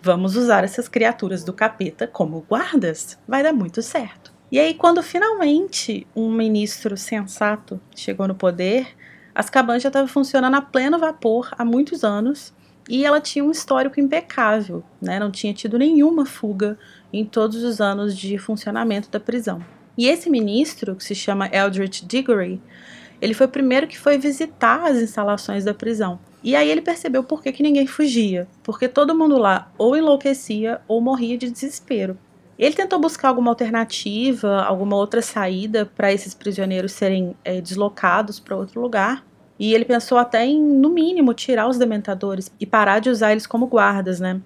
Vamos usar essas criaturas do capeta como guardas. Vai dar muito certo. E aí, quando finalmente um ministro sensato chegou no poder, Azkaban já estava funcionando a pleno vapor há muitos anos e ela tinha um histórico impecável, né? não tinha tido nenhuma fuga em todos os anos de funcionamento da prisão. E esse ministro, que se chama Eldritch Diggory, ele foi o primeiro que foi visitar as instalações da prisão. E aí ele percebeu por que, que ninguém fugia, porque todo mundo lá ou enlouquecia ou morria de desespero. Ele tentou buscar alguma alternativa, alguma outra saída para esses prisioneiros serem é, deslocados para outro lugar. E ele pensou até em, no mínimo, tirar os dementadores e parar de usar eles como guardas, né?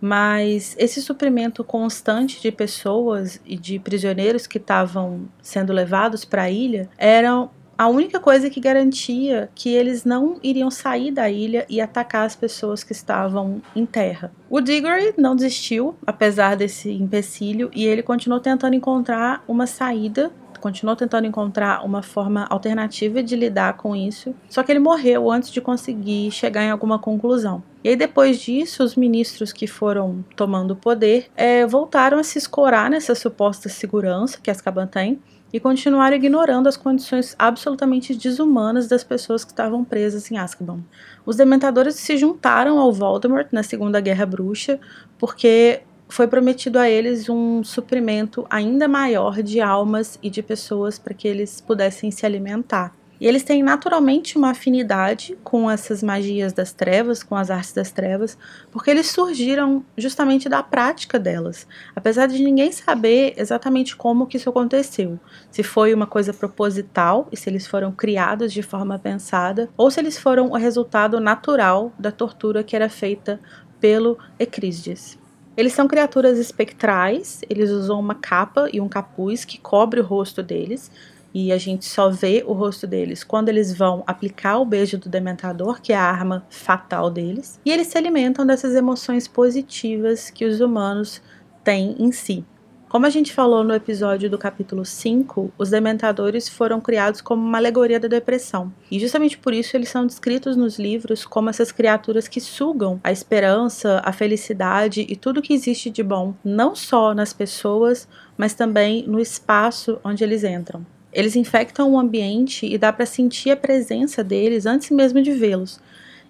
Mas esse suprimento constante de pessoas e de prisioneiros que estavam sendo levados para a ilha era a única coisa que garantia que eles não iriam sair da ilha e atacar as pessoas que estavam em terra. O Diggory não desistiu, apesar desse empecilho, e ele continuou tentando encontrar uma saída continuou tentando encontrar uma forma alternativa de lidar com isso, só que ele morreu antes de conseguir chegar em alguma conclusão. E aí, depois disso, os ministros que foram tomando o poder é, voltaram a se escorar nessa suposta segurança que Azkaban tem e continuaram ignorando as condições absolutamente desumanas das pessoas que estavam presas em Azkaban. Os Dementadores se juntaram ao Voldemort na Segunda Guerra Bruxa porque foi prometido a eles um suprimento ainda maior de almas e de pessoas para que eles pudessem se alimentar. E eles têm naturalmente uma afinidade com essas magias das trevas, com as artes das trevas, porque eles surgiram justamente da prática delas, apesar de ninguém saber exatamente como que isso aconteceu. Se foi uma coisa proposital e se eles foram criados de forma pensada, ou se eles foram o resultado natural da tortura que era feita pelo Ecrisdes. Eles são criaturas espectrais, eles usam uma capa e um capuz que cobre o rosto deles, e a gente só vê o rosto deles quando eles vão aplicar o beijo do dementador, que é a arma fatal deles, e eles se alimentam dessas emoções positivas que os humanos têm em si. Como a gente falou no episódio do capítulo 5, os dementadores foram criados como uma alegoria da depressão. E justamente por isso eles são descritos nos livros como essas criaturas que sugam a esperança, a felicidade e tudo que existe de bom, não só nas pessoas, mas também no espaço onde eles entram. Eles infectam o ambiente e dá para sentir a presença deles antes mesmo de vê-los.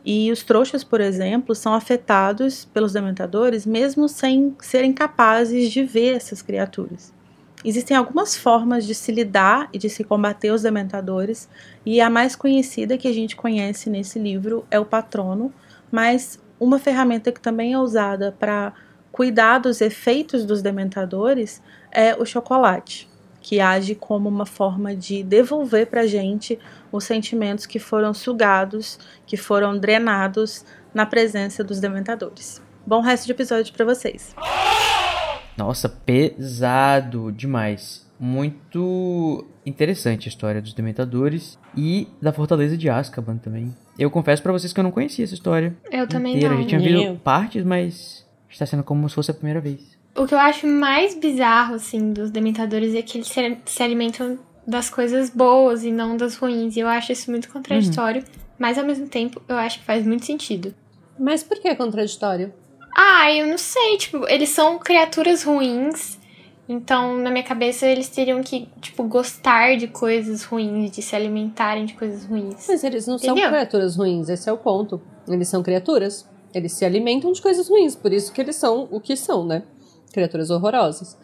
E os trouxas, por exemplo, são afetados pelos dementadores mesmo sem serem capazes de ver essas criaturas. Existem algumas formas de se lidar e de se combater os dementadores, e a mais conhecida que a gente conhece nesse livro é o patrono, mas uma ferramenta que também é usada para cuidar dos efeitos dos dementadores é o chocolate que age como uma forma de devolver para a gente os sentimentos que foram sugados, que foram drenados na presença dos dementadores. Bom resto de episódio para vocês. Nossa, pesado demais. Muito interessante a história dos Dementadores e da Fortaleza de Azkaban também. Eu confesso para vocês que eu não conhecia essa história. Eu também inteira. não. A gente tinha visto partes, mas está sendo como se fosse a primeira vez. O que eu acho mais bizarro, assim, dos dementadores é que eles se, se alimentam das coisas boas e não das ruins. E eu acho isso muito contraditório, uhum. mas ao mesmo tempo eu acho que faz muito sentido. Mas por que é contraditório? Ah, eu não sei, tipo, eles são criaturas ruins. Então, na minha cabeça, eles teriam que, tipo, gostar de coisas ruins, de se alimentarem de coisas ruins. Mas eles não Entendeu? são criaturas ruins, esse é o ponto. Eles são criaturas. Eles se alimentam de coisas ruins, por isso que eles são o que são, né? Criaturas horrorosas.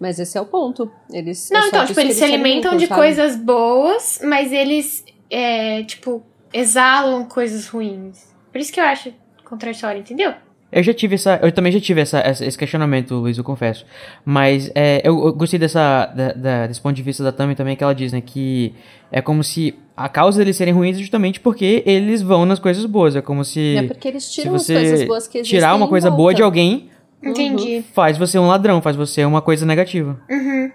Mas esse é o ponto. Eles, não, é então, tipo, eles se alimentam, de sabe? coisas boas, mas eles, é, tipo, exalam coisas ruins. Por isso que eu acho contraditório, entendeu? Eu já tive essa. Eu também já tive essa, essa esse questionamento, Luiz, eu confesso. Mas é, eu, eu, gostei dessa, da, da, desse ponto de vista da Tami também, que ela diz, né? Que é como se a causa deles serem ruins é justamente porque eles vão nas coisas boas. É como se. É porque eles tiram as coisas boas que existem. Tirar uma coisa boa de alguém Entendi. Uhum. Faz você um ladrão, faz você uma coisa negativa. Uhum.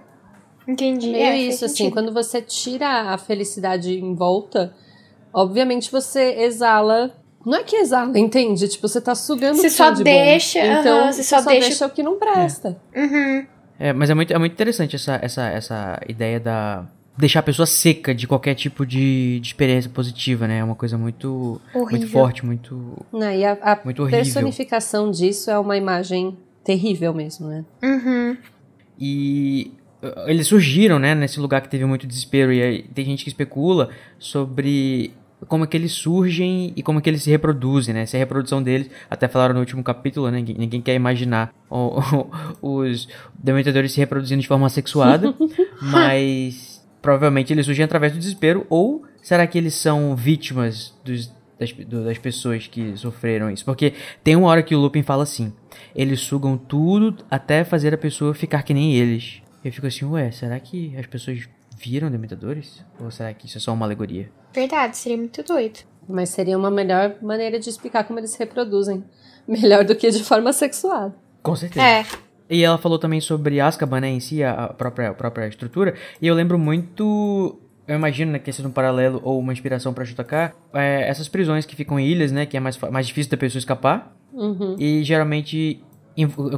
Entendi. Meio é, isso, assim, quando você tira a felicidade em volta, obviamente você exala. Não é que exala, entende? Tipo, você tá sugando você o que só de deixa, bom. Então, você só, só deixa... deixa... o que não presta. É. Uhum. É, mas é muito, é muito interessante essa, essa, essa ideia da deixar a pessoa seca de qualquer tipo de, de experiência positiva, né? É uma coisa muito, muito forte, muito. Não, e a, a muito personificação disso é uma imagem terrível mesmo, né? Uhum. E uh, eles surgiram, né, nesse lugar que teve muito desespero. E aí, tem gente que especula sobre como é que eles surgem e como é que eles se reproduzem, né? Se a reprodução deles, até falaram no último capítulo, né? Ninguém, ninguém quer imaginar o, o, os dementadores se reproduzindo de forma sexuada, mas provavelmente eles surgem através do desespero, ou será que eles são vítimas dos, das, do, das pessoas que sofreram isso? Porque tem uma hora que o Lupin fala assim: eles sugam tudo até fazer a pessoa ficar que nem eles. Eu fico assim, ué, será que as pessoas viram Dementadores? Ou será que isso é só uma alegoria? Verdade, seria muito doido. Mas seria uma melhor maneira de explicar como eles se reproduzem. Melhor do que de forma sexuada. Com certeza. É. E ela falou também sobre Azkaban, né, em si, a própria, a própria estrutura. E eu lembro muito eu imagino né, que é um paralelo ou uma inspiração para JK, é, essas prisões que ficam em ilhas, né, que é mais, mais difícil da pessoa escapar, uhum. e geralmente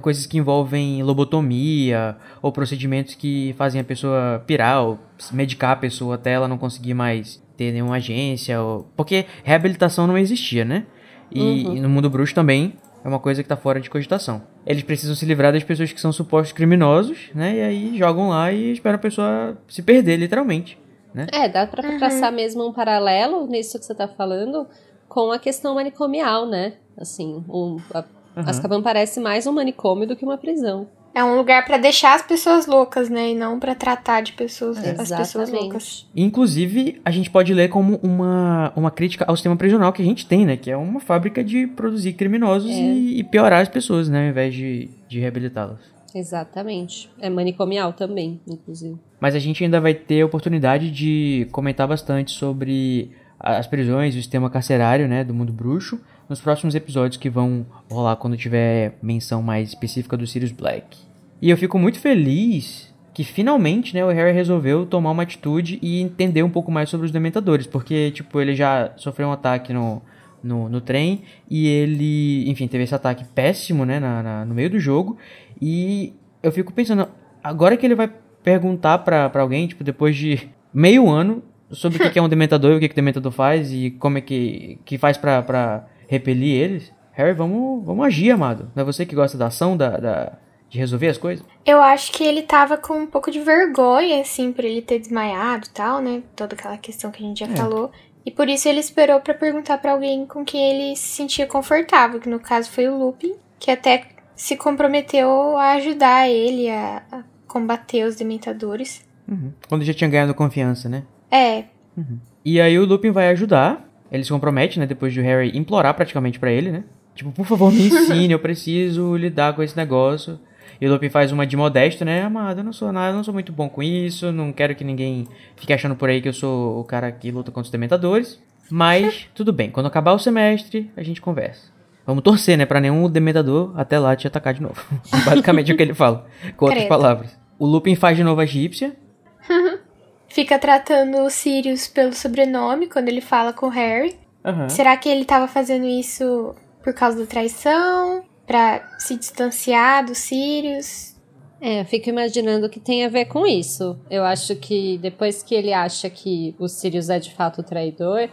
coisas que envolvem lobotomia ou procedimentos que fazem a pessoa pirar ou medicar a pessoa até ela não conseguir mais ter nenhuma agência, ou... porque reabilitação não existia, né? E, uhum. e no mundo bruxo também é uma coisa que está fora de cogitação. Eles precisam se livrar das pessoas que são supostos criminosos, né? E aí jogam lá e esperam a pessoa se perder, literalmente. Né? É, dá para uhum. traçar mesmo um paralelo nisso que você está falando com a questão manicomial, né? Assim, um, a, uhum. Azkaban parece mais um manicômio do que uma prisão. É um lugar para deixar as pessoas loucas, né? E não para tratar de pessoas, as pessoas loucas. Inclusive, a gente pode ler como uma, uma crítica ao sistema prisional que a gente tem, né? Que é uma fábrica de produzir criminosos é. e, e, piorar as pessoas, né? Ao invés de, de reabilitá-las. Exatamente. É manicomial também, inclusive. Mas a gente ainda vai ter oportunidade de comentar bastante sobre as prisões e o sistema carcerário, né? Do mundo bruxo nos próximos episódios que vão rolar quando tiver menção mais específica do Sirius Black. E eu fico muito feliz que finalmente, né, o Harry resolveu tomar uma atitude e entender um pouco mais sobre os Dementadores, porque, tipo, ele já sofreu um ataque no, no, no trem e ele, enfim, teve esse ataque péssimo, né, na, na, no meio do jogo e eu fico pensando, agora que ele vai perguntar pra, pra alguém, tipo, depois de meio ano, sobre o que, que é um dementador e o que, que o dementador faz e como é que, que faz pra, pra repelir eles. Harry, vamos, vamos agir, amado. Não é você que gosta da ação, da, da, de resolver as coisas? Eu acho que ele tava com um pouco de vergonha, assim, por ele ter desmaiado e tal, né? Toda aquela questão que a gente já É. falou. E por isso ele esperou pra perguntar pra alguém com quem ele se sentia confortável, que no caso foi o Lupin, que até se comprometeu a ajudar ele a, a combater os dementadores. Uhum. Quando já tinha ganhado confiança, né? É, E aí o Lupin vai ajudar. Ele se compromete, né? Depois de o Harry implorar praticamente pra ele, né? Tipo, por favor, me ensine, eu preciso lidar com esse negócio. E o Lupin faz uma de modesto, né? Amado, eu não sou nada, eu não sou muito bom com isso, não quero que ninguém fique achando por aí que eu sou o cara que luta contra os dementadores. Mas, tudo bem, quando acabar o semestre, a gente conversa. Vamos torcer, né? Pra nenhum dementador até lá te atacar de novo. Basicamente é o que ele fala, com outras Credo. palavras. O Lupin faz de novo a egípcia. Fica tratando o Sirius pelo sobrenome quando ele fala com o Harry. Aham. Será que ele tava fazendo isso por causa da traição? Pra se distanciar do Sirius? É, eu fico imaginando que tem a ver com isso. Eu acho que depois que ele acha que o Sirius é de fato o traidor,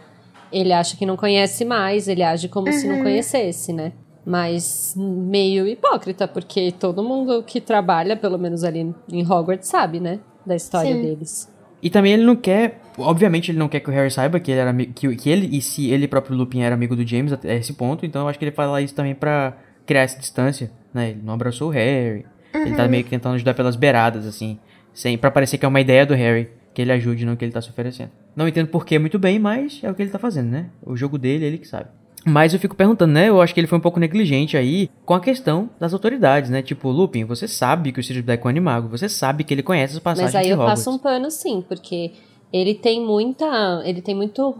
ele acha que não conhece mais, ele age como se não conhecesse, né? Mas meio hipócrita, porque todo mundo que trabalha, pelo menos ali em Hogwarts, sabe, né? Da história Sim. deles. E também ele não quer. Obviamente ele não quer que o Harry saiba que ele era que, que ele e se ele próprio Lupin era amigo do James até esse ponto, então eu acho que ele fala isso também pra criar essa distância, né? Ele não abraçou o Harry. Ele tá meio que tentando ajudar pelas beiradas, assim. Sem, pra parecer que é uma ideia do Harry que ele ajude, não que ele tá se oferecendo. Não entendo por que muito bem, mas é o que ele tá fazendo, né? O jogo dele, ele que sabe. Mas eu fico perguntando, né? Eu acho que ele foi um pouco negligente aí com a questão das autoridades, né? Tipo, Lupin, você sabe que o Sirius Black é um animago, você sabe que ele conhece as passagens Mas aí eu passo um pano sim, porque ele tem muita. Ele tem muito.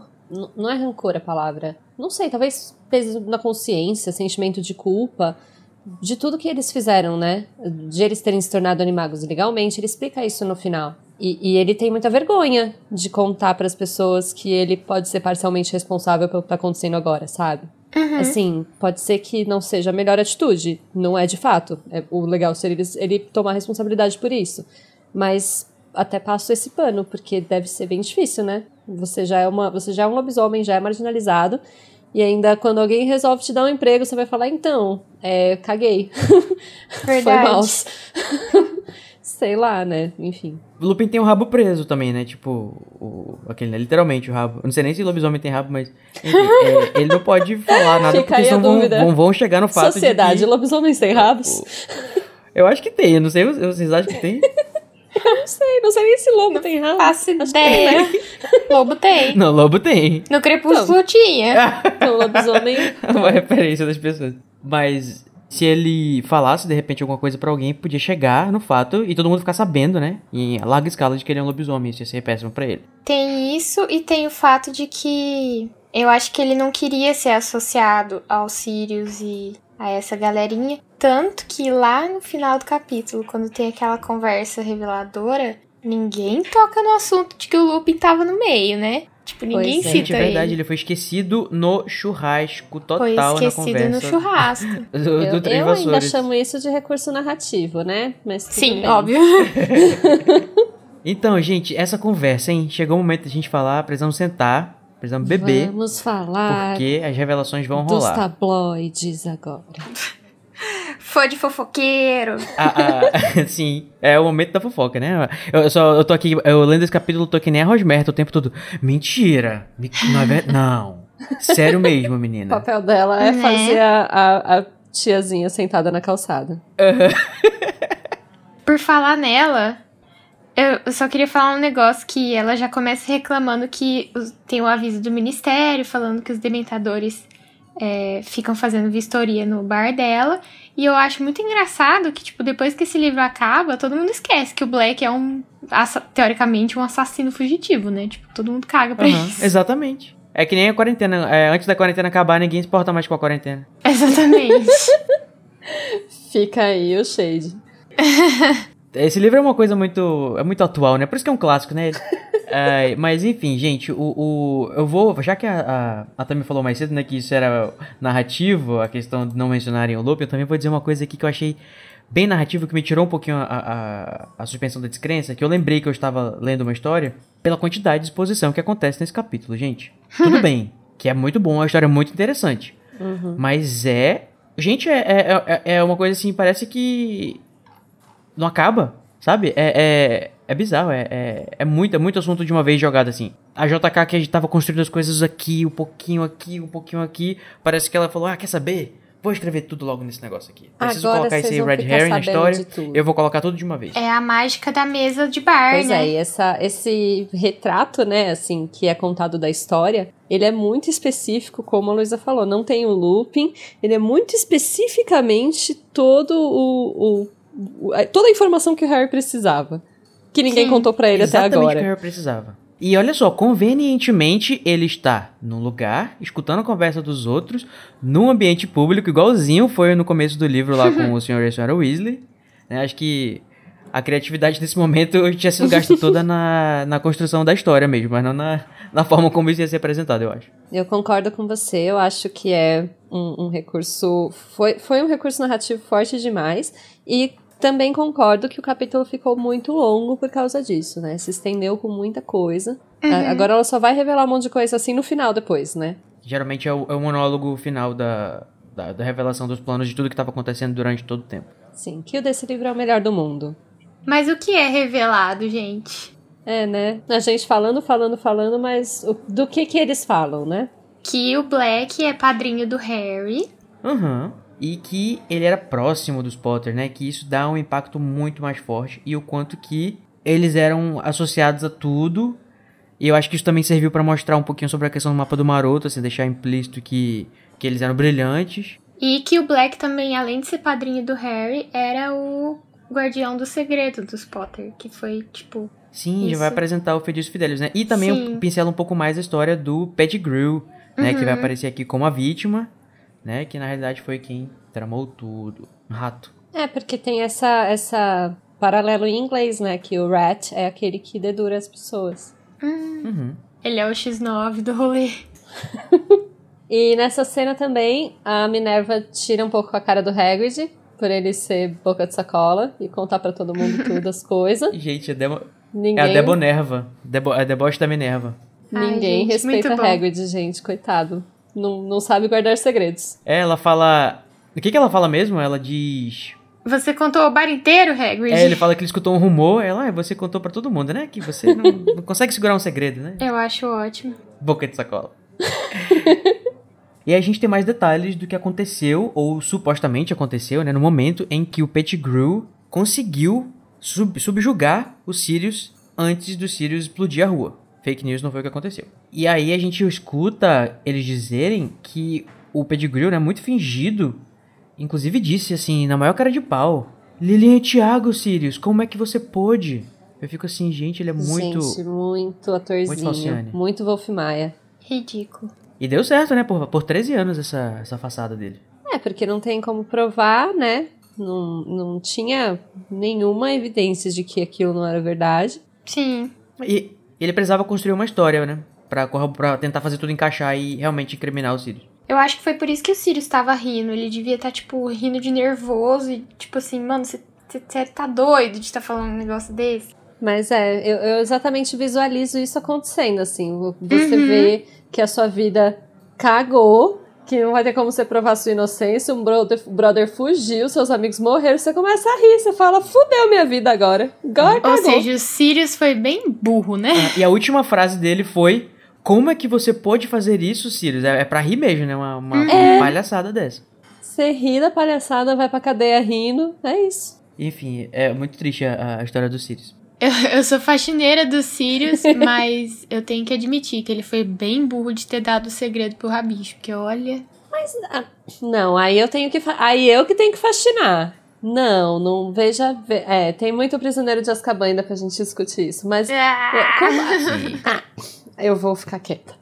Não é rancor a palavra. Não sei, talvez peso na consciência, sentimento de culpa. De tudo que eles fizeram, né? De eles terem se tornado animagos ilegalmente. Ele explica isso no final. E, e ele tem muita vergonha de contar para as pessoas que ele pode ser parcialmente responsável pelo que tá acontecendo agora, sabe? Assim, pode ser que não seja a melhor atitude. Não é de fato. É, o legal seria ele, ele tomar responsabilidade por isso. Mas até passo esse pano, porque deve ser bem difícil, né? Você já é uma, você já é um lobisomem, já é marginalizado. E ainda quando alguém resolve te dar um emprego, você vai falar, então, é, caguei. Foi Verdade. Sei lá, né? Enfim. O Lupin tem o rabo preso também, né? Tipo, o, aquele, né? Literalmente o rabo. Eu não sei nem se lobisomem tem rabo, mas. Enfim, é, ele não pode falar nada Fica porque senão vão, dúvida. vão, vão chegar no fato Sociedade, de. Que, lobisomens sem rabos? eu acho que tem, eu não sei, vocês acham que tem? Não sei, não sei nem se lobo tem rabo. Faço ideia. Lobo tem. Não, lobo tem. No Crepúsculo tinha. Então, lobisomem. Uma referência das pessoas. Mas se ele falasse de repente alguma coisa pra alguém, podia chegar no fato e todo mundo ficar sabendo, né? Em larga escala de que ele é um lobisomem. Isso ia ser péssimo pra ele. Tem isso e tem o fato de que eu acho que ele não queria ser associado ao Sirius e a essa galerinha. Tanto que lá no final do capítulo, quando tem aquela conversa reveladora, ninguém toca no assunto de que o Lupin tava no meio, né? Tipo, ninguém Pois é. Cita é verdade, ele. ele foi esquecido no churrasco total Foi na esquecido conversa. no churrasco. Do, do Eu, eu ainda chamo isso de recurso narrativo, né? Mas Sim, bem. óbvio. Então, gente, essa conversa, hein? Chegou o momento da gente falar, precisamos sentar, precisamos beber, Vamos falar porque as revelações vão dos rolar. tabloides agora. Fã de fofoqueiro. Ah, ah, sim, é o momento da fofoca, né? Eu só eu tô aqui, eu lendo esse capítulo, tô que nem a Rosmerta o tempo todo. Mentira! Me- Não, é ver- não. Sério mesmo, O menina. papel dela é Né? fazer a, a, a tiazinha sentada na calçada. Por falar nela, eu só queria falar um negócio que ela já começa reclamando que tem o aviso do ministério falando que os dementadores é, ficam fazendo vistoria no bar dela. E eu acho muito engraçado que, tipo, depois que esse livro acaba, todo mundo esquece que o Black é um, teoricamente, um assassino fugitivo, né? Tipo, todo mundo caga pra Aham, isso. exatamente. É que nem a quarentena. é, antes da quarentena acabar, ninguém se importa mais com a quarentena. Exatamente. Fica aí o shade. Esse livro é uma coisa muito. É muito atual, né? Por isso que é um clássico, né? É, mas enfim, gente, o, o. Eu vou. Já que a, a, a Tami falou mais cedo, né? Que isso era narrativo, a questão de não mencionarem o Lope, eu também vou dizer uma coisa aqui que eu achei bem narrativo que me tirou um pouquinho a, a, a, suspensão da descrença, que eu lembrei que eu estava lendo uma história pela quantidade de exposição que acontece nesse capítulo, gente. Tudo bem, que é muito bom, é uma história muito interessante. Uhum. Mas é. Gente, é, é, é, é uma coisa assim, parece que. Não acaba, sabe? É, é, é bizarro, é, é, é, muito, é muito assunto de uma vez jogado assim. A JK que a gente tava construindo as coisas aqui, um pouquinho aqui, um pouquinho aqui. Parece que ela falou: ah, quer saber? Vou escrever tudo logo nesse negócio aqui. Preciso Agora colocar esse red herring na história. Eu vou colocar tudo de uma vez. É a mágica da mesa de bar, pois né? é, e essa, esse retrato, né, assim, que é contado da história, ele é muito específico, como a Luísa falou. Não tem o looping, ele é muito especificamente todo o, o, o toda a informação que o Harry precisava. Que ninguém Sim, contou para ele até agora. que o Harry precisava. E olha só, convenientemente ele está num lugar, escutando a conversa dos outros, num ambiente público, igualzinho foi no começo do livro lá com o Sr. e a Sra. Weasley. Né? Acho que a criatividade nesse momento tinha sido gasta toda na, na construção da história mesmo, mas não na, na forma como isso ia ser apresentado, eu acho. Eu concordo com você, eu acho que é um, um recurso. Foi, foi um recurso narrativo forte demais. E também concordo que o capítulo ficou muito longo por causa disso, né? Se estendeu com muita coisa. Uhum. Agora ela só vai revelar um monte de coisa assim no final depois, né? Geralmente é o, é o monólogo final da, da, da, revelação dos planos de tudo que estava acontecendo durante todo o tempo. Sim, que o desse livro é o melhor do mundo. Mas o que é revelado, gente? É, né? A gente falando, falando, falando, mas do que que eles falam, né? Que o Black é padrinho do Harry. Aham. Uhum e que ele era próximo dos Potter, né? Que isso dá um impacto muito mais forte e o quanto que eles eram associados a tudo. E eu acho que isso também serviu para mostrar um pouquinho sobre a questão do mapa do Maroto, assim, deixar implícito que, que eles eram brilhantes. E que o Black também, além de ser padrinho do Harry, era o guardião do segredo dos Potter, que foi, tipo... Sim, isso. já vai apresentar o Feitiço Fidelis, né? E também pincela um pouco mais a história do Pettigrew, né? Uhum. Que vai aparecer aqui como a vítima né? Que na realidade foi quem tramou tudo. Um rato. É, porque tem essa, essa paralelo em inglês, né? Que o rat é aquele que dedura as pessoas. Hum. Uhum. Ele é o X9 do rolê. e nessa cena também, a Minerva tira um pouco a cara do Hagrid, por ele ser boca de sacola e contar para todo mundo tudo as coisas. Gente, é, Debo... Ninguém... é a Debonerva. Debo... É a deboche da Minerva. Ninguém Ai, gente, respeita Hagrid, gente, coitado não, não sabe guardar segredos. É, ela fala. O que, que ela fala mesmo? Ela diz. Você contou o bar inteiro, Hagrid? É, ele fala que ele escutou um rumor. Ela, ah, você contou para todo mundo, né? Que você não, não, consegue segurar um segredo, né? Eu acho ótimo. Boca de sacola. e aí a gente tem mais detalhes do que aconteceu, ou supostamente aconteceu, né? No momento em que o Pettigrew conseguiu sub subjugar os Sirius antes do Sirius explodir a rua. Fake news não foi o que aconteceu. E aí a gente escuta eles dizerem que o Pedigree é muito fingido. Inclusive disse assim, na maior cara de pau. Lilian e Thiago, Sirius, como é que você pôde? Eu fico assim, gente, ele é muito... Gente, muito atorzinho. Muito, muito Wolf Maia. Ridículo. E deu certo, né? Por, por 13 anos essa, essa façada dele. É, porque não tem como provar, né? Não, não tinha nenhuma evidência de que aquilo não era verdade. Sim. E ele precisava construir uma história, né? Pra, pra tentar fazer tudo encaixar e realmente incriminar o Sirius. Eu acho que foi por isso que o Sirius tava rindo. Ele devia estar, tá, tipo, rindo de nervoso e, tipo assim, mano, você tá doido de estar tá falando um negócio desse? Mas é, eu, eu, exatamente visualizo isso acontecendo, assim. Você uhum. vê que a sua vida cagou que não vai ter como você provar sua inocência, um brother, brother fugiu, seus amigos morreram, você começa a rir, você fala, fudeu minha vida agora. Agora Ou seja, o Sirius foi bem burro, né? É, e a última frase dele foi, como é que você pôde fazer isso, Sirius? É, é pra rir mesmo, né? Uma, uma, é. uma palhaçada dessa. Você ri da palhaçada, vai pra cadeia rindo, é isso. Enfim, é muito triste a, a história do Sirius. Eu, eu sou faxineira do Sirius, mas eu tenho que admitir que ele foi bem burro de ter dado o segredo pro Rabicho, porque olha. Mas ah, não, aí eu tenho que aí eu que tenho que faxinar. Não, não veja. É, tem muito prisioneiro de Azkaban ainda pra gente discutir isso, mas. Ah. É, como, ah, eu vou ficar quieta.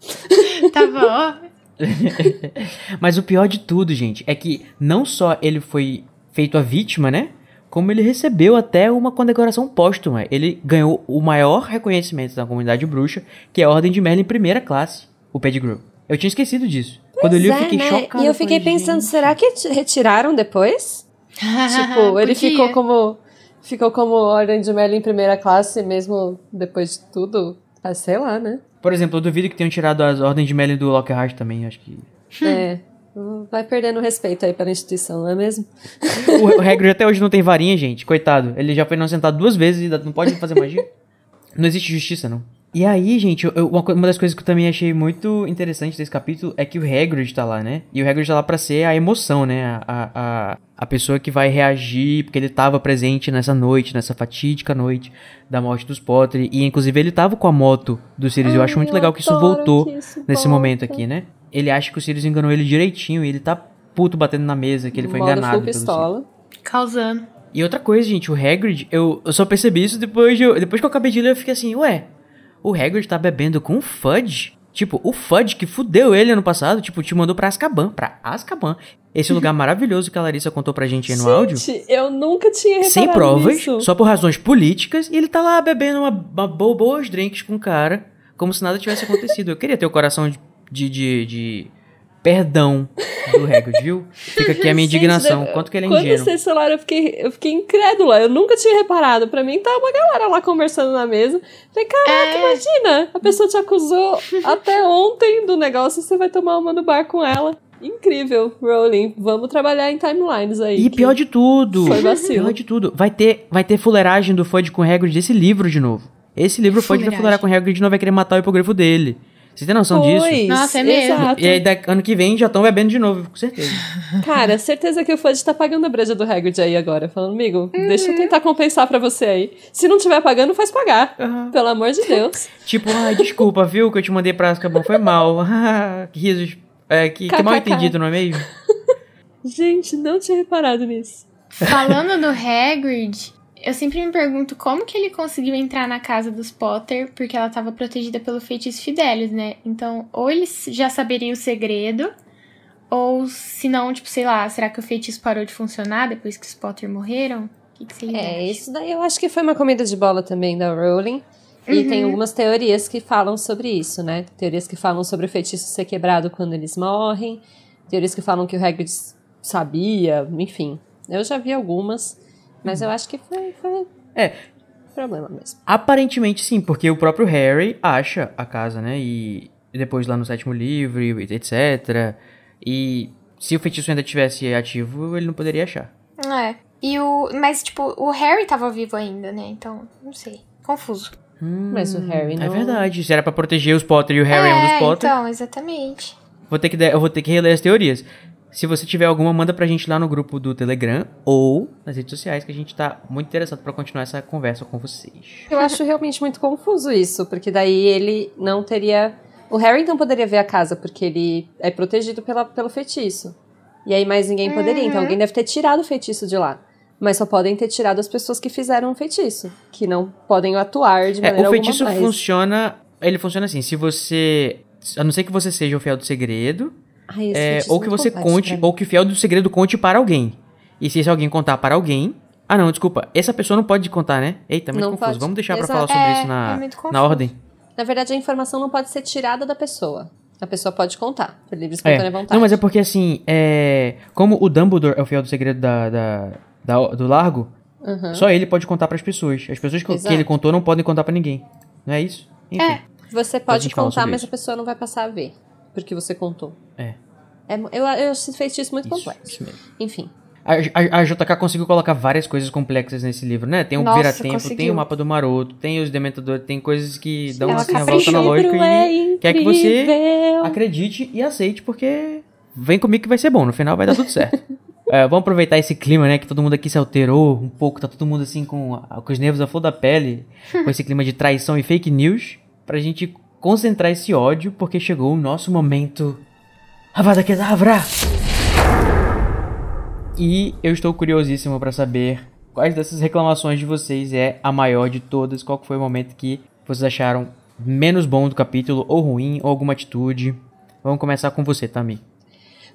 Tá bom. mas o pior de tudo, gente, é que não só ele foi feito a vítima, né? como ele recebeu até uma condecoração póstuma. Ele ganhou o maior reconhecimento da comunidade bruxa, que é a Ordem de Merlin primeira classe, o Pettigrew. Eu tinha esquecido disso. Pois Quando eu li, é, eu fiquei né? chocado. E eu fiquei pensando, gente. será que retiraram depois? tipo, ele ficou como ficou como ordem de Merlin em primeira classe mesmo depois de tudo. Ah, sei lá, né? Por exemplo, eu duvido que tenham tirado as ordens de Merlin do Lockhart também, acho que... É. Vai perdendo respeito aí pela instituição, não é mesmo? O, o Hagrid até hoje não tem varinha, gente. Coitado. Ele já foi inocentado duas vezes e não pode fazer magia. Não existe justiça, não. E aí, gente, eu- uma, uma das coisas que eu também achei muito interessante desse capítulo é que o Hagrid tá lá, né? E o Hagrid tá lá pra ser a emoção, né? A, a, a, pessoa que vai reagir, porque ele tava presente nessa noite, nessa fatídica noite da morte dos Potter. E, inclusive, ele tava com a moto do Sirius. eu acho muito legal que isso voltou nesse momento aqui, né? Ele acha que o Sirius enganou ele direitinho e ele tá puto batendo na mesa, que ele foi Modo enganado full pistola. Causando. E outra coisa, gente, o Hagrid, eu, eu só percebi isso depois, de eu, depois que eu acabei de ler, eu fiquei assim, ué, o Hagrid tá bebendo com o Fudge? Tipo, o Fudge que fudeu ele ano passado, tipo, te mandou pra Azkaban, pra Azkaban. Esse lugar maravilhoso que a Larissa contou pra gente aí no áudio. Gente, eu nunca tinha reparado Sem provas, nisso. só por razões políticas, e ele tá lá bebendo uma, uma bo- boas drinks com o cara, como se nada tivesse acontecido. Eu queria ter o coração de, de, de, de perdão do Hagrid, viu? Fica aqui a minha Gente, indignação, deve- quanto que ele é Quando ingênuo. vocês falaram, eu fiquei, eu fiquei incrédula. Eu nunca tinha reparado. Pra mim, tava uma galera lá conversando na mesa. Falei, caraca, É. imagina! A pessoa te acusou até ontem do negócio e você vai tomar uma no bar com ela. Incrível, Rowling. Vamos trabalhar em timelines aí. E pior de tudo, Foi vacilo. pior de tudo, vai ter, vai ter fuleiragem do Fudge com o Hagrid desse livro de novo. Esse livro Fudge vai fuleirar com o Hagrid de novo, vai querer matar o hipogrifo dele. Você tem noção disso? Pois, Nossa, é mesmo. Exato. E aí, da- ano que vem, já estão bebendo de novo, com certeza. Cara, certeza que o Fudge tá pagando a breja do Hagrid aí agora. Falando, amigo, deixa Uhum. eu tentar compensar pra você aí. Se não tiver pagando, faz pagar. Pelo amor de Deus. tipo, ai, desculpa, viu, que eu te mandei pra Azkaban, foi mal. que risos, é, que, que mal entendido, não é mesmo? Gente, não tinha reparado nisso. Falando do Hagrid, eu sempre me pergunto como que ele conseguiu entrar na casa dos Potter, porque ela estava protegida pelo feitiço Fidelis, né? Então, ou ele já saberia o segredo, ou se não, tipo, sei lá, será que o feitiço parou de funcionar depois que os Potter morreram? O que, que vocês É, acham? isso daí eu acho que foi uma comida de bola também da Rowling. E Uhum. tem algumas teorias que falam sobre isso, né? Teorias que falam sobre o feitiço ser quebrado quando eles morrem. Teorias que falam que o Hagrid sabia, enfim. Eu já vi algumas, mas eu acho que foi, foi É. problema mesmo. Aparentemente sim, porque o próprio Harry acha a casa, né? E depois lá no sétimo livro, etc. E se o feitiço ainda tivesse ativo, ele não poderia achar. É. E o. Mas, tipo, o Harry tava vivo ainda, né? Então, não sei. Confuso. Mas o Harry não... É verdade. Se era pra proteger os Potter e o Harry é, um dos é, Potter, então, exatamente. vou ter que, de- eu vou ter que reler as teorias. Se você tiver alguma, manda pra gente lá no grupo do Telegram ou nas redes sociais, que a gente tá muito interessado pra continuar essa conversa com vocês. Eu acho realmente muito confuso isso, porque daí ele não teria. O Harry então poderia ver a casa, porque ele é protegido pela, pelo feitiço. E aí mais ninguém poderia, então Uhum. alguém deve ter tirado o feitiço de lá. Mas só podem ter tirado as pessoas que fizeram o feitiço, que não podem atuar de É, maneira o feitiço funciona. Ele funciona assim: se você. A não ser que você seja o fiel do segredo, Ai, é, ou é que você conte, ou que o fiel do segredo conte para alguém. E se esse alguém contar para alguém. Ah, não, desculpa. Essa pessoa não pode contar, né? Eita, muito Não confuso. pode. Vamos deixar pra Exato. falar sobre É, isso na, é na ordem. Na verdade, a informação não pode ser tirada da pessoa. A pessoa pode contar, por livre É. espontânea vontade. Não, mas é porque assim, é. Como o Dumbledore é o fiel do segredo da, da, da- do largo, Uhum. só ele pode contar pras pessoas. As pessoas que, que ele contou não podem contar pra ninguém. Não é isso? Enfim. É. Você pode contar, mas isso. a pessoa não vai passar a ver, porque você contou. É. É, eu, eu acho esse feitiço muito Isso, complexo. isso mesmo. Enfim. A, a- a JK conseguiu colocar várias coisas complexas nesse livro, né? Tem o Nossa, Vira-Tempo, tem conseguiu. o Mapa do Maroto, tem os Dementadores, tem coisas que dão Ela assim a caprichou. volta na lógica é e quer que você acredite e aceite, porque vem comigo que vai ser bom, no final vai dar tudo certo. É, vamos aproveitar esse clima, né? Que todo mundo aqui se alterou um pouco, tá todo mundo assim com, com os nervos à flor da pele, com esse clima de traição e fake news, pra gente concentrar esse ódio, porque chegou o nosso momento. Avada Kedavra! E eu estou curiosíssimo pra saber quais dessas reclamações de vocês é a maior de todas, qual foi o momento que vocês acharam menos bom do capítulo, ou ruim, ou alguma atitude. Vamos começar com você, Tami.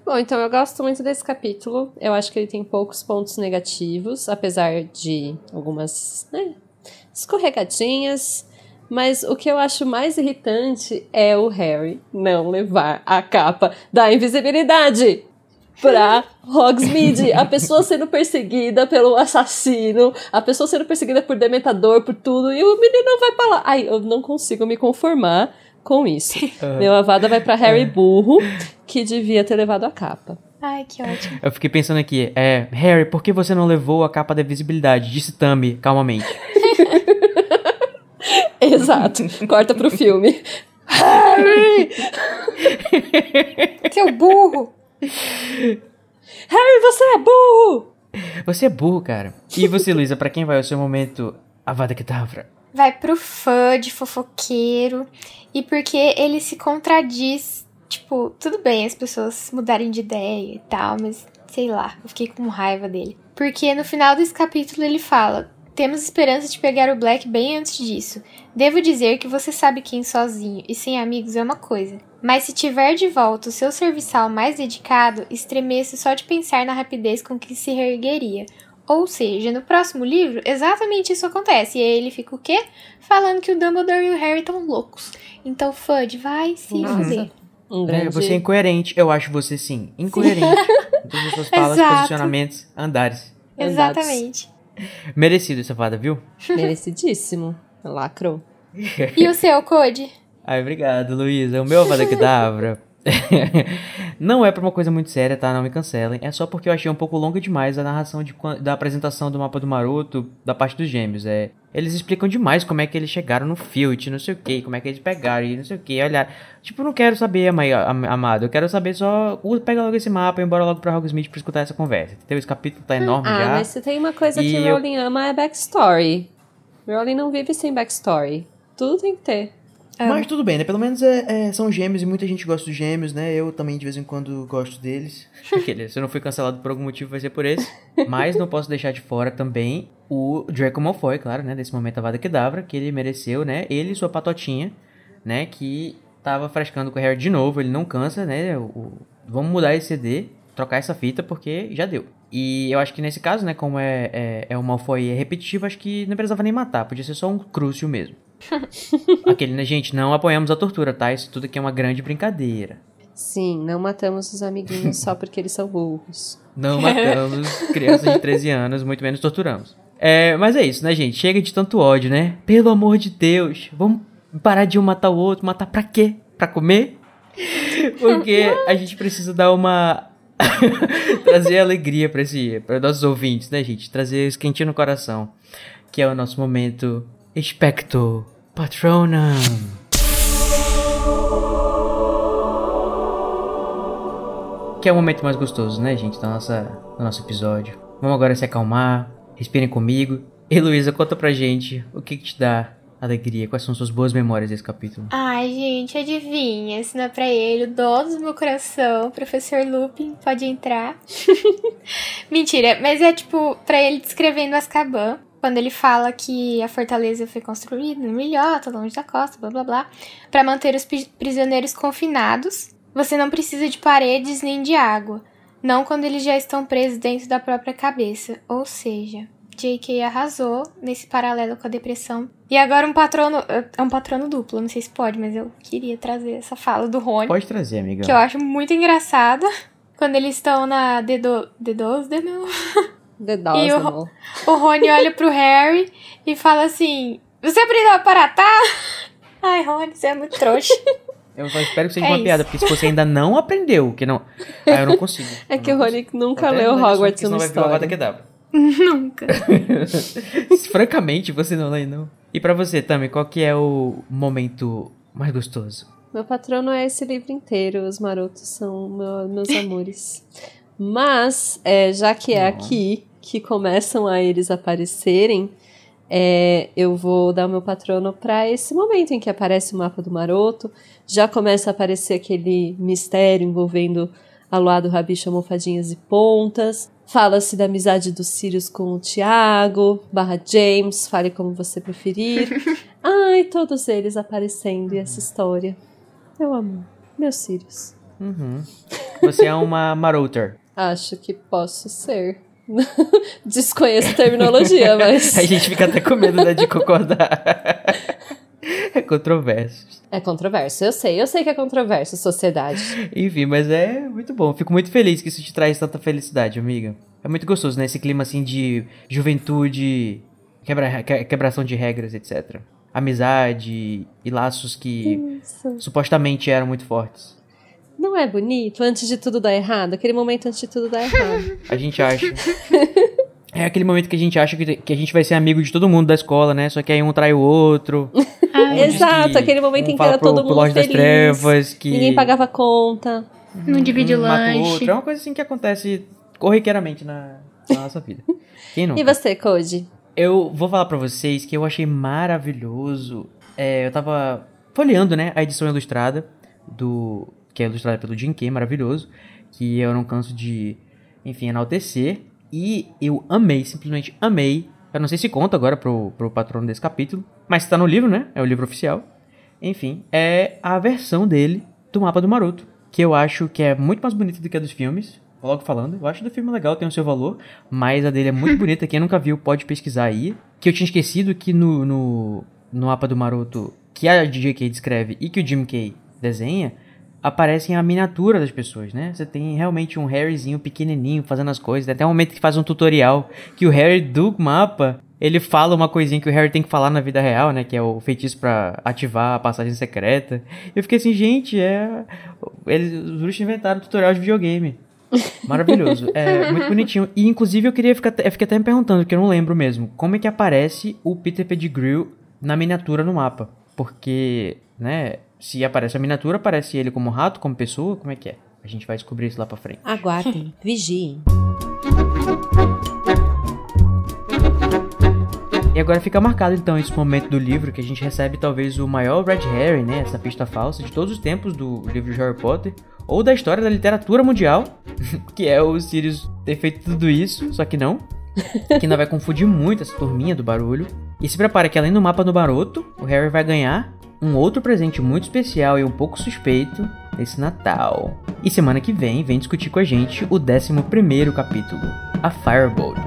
Bom, então eu gosto muito desse capítulo. Eu acho que ele tem poucos pontos negativos, apesar de algumas né, escorregadinhas. Mas o que eu acho mais irritante é o Harry não levar a capa da invisibilidade. pra Hogsmeade. A pessoa sendo perseguida pelo assassino, a pessoa sendo perseguida por dementador, por tudo, e o menino vai pra lá. Ai, eu não consigo me conformar com isso. Meu avada vai pra Harry burro, que devia ter levado a capa. Ai, que ótimo. Eu fiquei pensando aqui, é, Harry, por que você não levou a capa da visibilidade? Disse Tammy, calmamente. Exato. Corta pro filme. Harry! Seu burro! Harry, você é burro! Você é burro, cara. E você, Luísa, pra quem vai o seu momento Avada Kedavra? Vai pro fã de fofoqueiro e porque ele se contradiz. Tipo, tudo bem as pessoas mudarem de ideia e tal, mas sei lá, eu fiquei com raiva dele. Porque no final desse capítulo ele fala: Temos esperança de pegar o Black bem antes disso. Devo dizer que você sabe quem sozinho e sem amigos é uma coisa. Mas se tiver de volta o seu serviçal mais dedicado, estremeço só de pensar na rapidez com que se reergueria. Ou seja, no próximo livro, exatamente isso acontece. E aí ele fica o quê? Falando que o Dumbledore e o Harry estão loucos. Então, Fudge, vai se Nossa. fuder. Um É, grande... você é incoerente. Eu acho você sim. Incoerente. todas as suas falas, Exato. posicionamentos, andares. Andados. Merecido essa fada, viu? Merecidíssimo. Lacrou. E o seu, Code? Ai, obrigado, Luísa. O meu Avada Kedavra não é pra uma coisa muito séria, tá? Não me cancelem. É só porque eu achei um pouco longa demais a narração de, da apresentação do mapa do Maroto da parte dos gêmeos. É, eles explicam demais como é que eles chegaram no Filt, não sei o que, como é que eles pegaram e não sei o que. Olhar, tipo, não quero saber, ama- am- amado. Eu quero saber só. Pega logo esse mapa e embora logo pra Hogsmeade pra escutar essa conversa. Entendeu? Esse capítulo tá enorme Ah, já. mas se tem uma coisa E que eu- Rowling ama é backstory. Rowling não vive sem backstory. Tudo tem que ter. Mas tudo bem, né? Pelo menos é, é, são gêmeos e muita gente gosta dos gêmeos, né? Eu também de vez em quando gosto deles. Aquele, se eu não fui cancelado por algum motivo, vai ser por esse. Mas não posso deixar de fora também o Draco Malfoy, claro, né? Desse momento Avada Kedavra, que ele mereceu, né? Ele e sua patotinha, né? Que tava frescando com o Harry de novo, ele não cansa, né? O, o- vamos mudar esse CD, trocar essa fita, porque já deu. E eu acho que nesse caso, né? Como é, é, é o Malfoy repetitivo, acho que não precisava nem matar, podia ser só um Crucio mesmo. Aquele, né, gente? Não apoiamos a tortura, tá? Isso tudo aqui é uma grande brincadeira. Sim, não matamos os amiguinhos só porque eles são burros. Não matamos crianças de 13 anos, muito menos torturamos. É, mas é isso, né, gente? Chega de tanto ódio, né? Pelo amor de Deus, vamos parar de um matar o outro. Matar pra quê? Pra comer? Porque a gente precisa dar uma. trazer alegria pra esse, para nossos ouvintes, né, gente? Trazer esse quentinho no coração. Que é o nosso momento Expecto Patronum. Que é o momento mais gostoso, né, gente, da nossa, do nosso episódio. Vamos agora se acalmar, respirem comigo. E Luísa, conta pra gente o que, que te dá alegria, quais são suas boas memórias desse capítulo. Ai, gente, adivinha? É pra ele, o dono do meu coração, professor Lupin, pode entrar. Mentira, mas é tipo, pra ele descrevendo Azkaban, quando ele fala que a fortaleza foi construída no Milhota, longe da costa, blá blá blá, pra manter os pri- prisioneiros confinados. Você não precisa de paredes nem de água, não quando eles já estão presos dentro da própria cabeça. Ou seja, J.K. arrasou nesse paralelo com a depressão. E agora um patrono. É um patrono duplo, não sei se pode, mas eu queria trazer essa fala do Rony. Pode trazer, amiga. Que eu acho muito engraçada. Quando eles estão na D12, D12 não. The E o- amor. O Rony olha pro Harry e fala assim: Você aprendeu a paratar? Ai, Rony, você é muito trouxa. Eu só espero que seja É uma isso. piada, porque se você ainda não aprendeu, que não. Ah, eu não consigo. É Eu que não o Rony consigo. nunca leu Hogwarts uma vai ver história. Nunca. Francamente, você não lê, não. E pra você, Tami, qual que é o momento mais gostoso? Meu patrono é esse livro inteiro, os marotos são meu- meus amores. Mas, é, já que é aqui que começam a eles aparecerem, é, eu vou dar o meu patrono para esse momento em que aparece o mapa do maroto, já começa a aparecer aquele mistério envolvendo a Luado, Rabicho, Almofadinhas e Pontas. Fala-se da amizade dos Sirius com o Tiago, barra James, fale como você preferir. Ai, todos eles aparecendo e essa história. Meu amor, meus Sirius. Uhum. Você é uma Maroter. Acho que posso ser. Desconheço a terminologia, mas. A gente fica até com medo né, de concordar. Controversos. É controverso, eu sei, eu sei que é controverso, sociedade. Enfim, mas é muito bom. Fico muito feliz que isso te traz tanta felicidade, amiga. É muito gostoso, né? Esse clima assim de juventude, quebra, quebração de regras, etc. Amizade e laços que Isso. supostamente eram muito fortes. Não é bonito? Antes de tudo dar errado, aquele momento antes de tudo dar errado. A gente acha. É aquele momento que a gente acha que, que a gente vai ser amigo de todo mundo da escola, né? Só que aí um trai o outro. Um diz Exato, que- aquele momento um em que era pro- todo pro mundo das feliz. Trevas, que Ninguém pagava conta. não divide o um mata o lanche. outro. É uma coisa assim que acontece corriqueiramente na, na nossa vida. Quem não? E você, Cody? Eu vou falar pra vocês que eu achei maravilhoso. É, eu tava folheando, né, a edição ilustrada do que é ilustrada pelo Jim Kay, maravilhoso, que eu não canso de, enfim, enaltecer. E eu amei, simplesmente amei. Eu não sei se conta agora pro, pro patrono desse capítulo, mas tá no livro, né? É o livro oficial. Enfim, é a versão dele do mapa do Maroto, que eu acho que é muito mais bonita do que a dos filmes. Logo falando, eu acho do filme legal, tem o seu valor, mas a dele é muito bonita. Quem nunca viu pode pesquisar aí. Que eu tinha esquecido que no, no, no mapa do Maroto, que a DJ K descreve e que o Jim Kay desenha, aparecem a miniatura das pessoas, né? Você tem realmente um Harryzinho pequenininho fazendo as coisas. Tem até um momento que faz um tutorial que o Harry do mapa, ele fala uma coisinha que o Harry tem que falar na vida real, né? Que é o feitiço pra ativar a passagem secreta. Eu fiquei assim, gente, é... Eles, os bruxos inventaram tutorial de videogame. Maravilhoso. É muito bonitinho. E inclusive eu queria ficar, eu fiquei até me perguntando, que eu não lembro mesmo, como é que aparece o Peter Pettigrew na miniatura no mapa? Porque, né, se aparece a miniatura, aparece ele como rato, como pessoa, como é que é? A gente vai descobrir isso lá pra frente. Aguardem, vigiem. E agora fica marcado então esse momento do livro que a gente recebe talvez o maior Red Herring, né, essa pista falsa de todos os tempos do livro de Harry Potter, ou da história da literatura mundial, que é o Sirius ter feito tudo isso, só que não. Que ainda vai confundir muito essa turminha do barulho. E se prepara que além do mapa do Baroto, o Harry vai ganhar um outro presente muito especial e um pouco suspeito nesse Natal. E semana que vem, vem discutir com a gente o 11 primeiro capítulo, a Firebolt.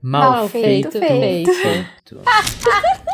Mal feito, feito. feito.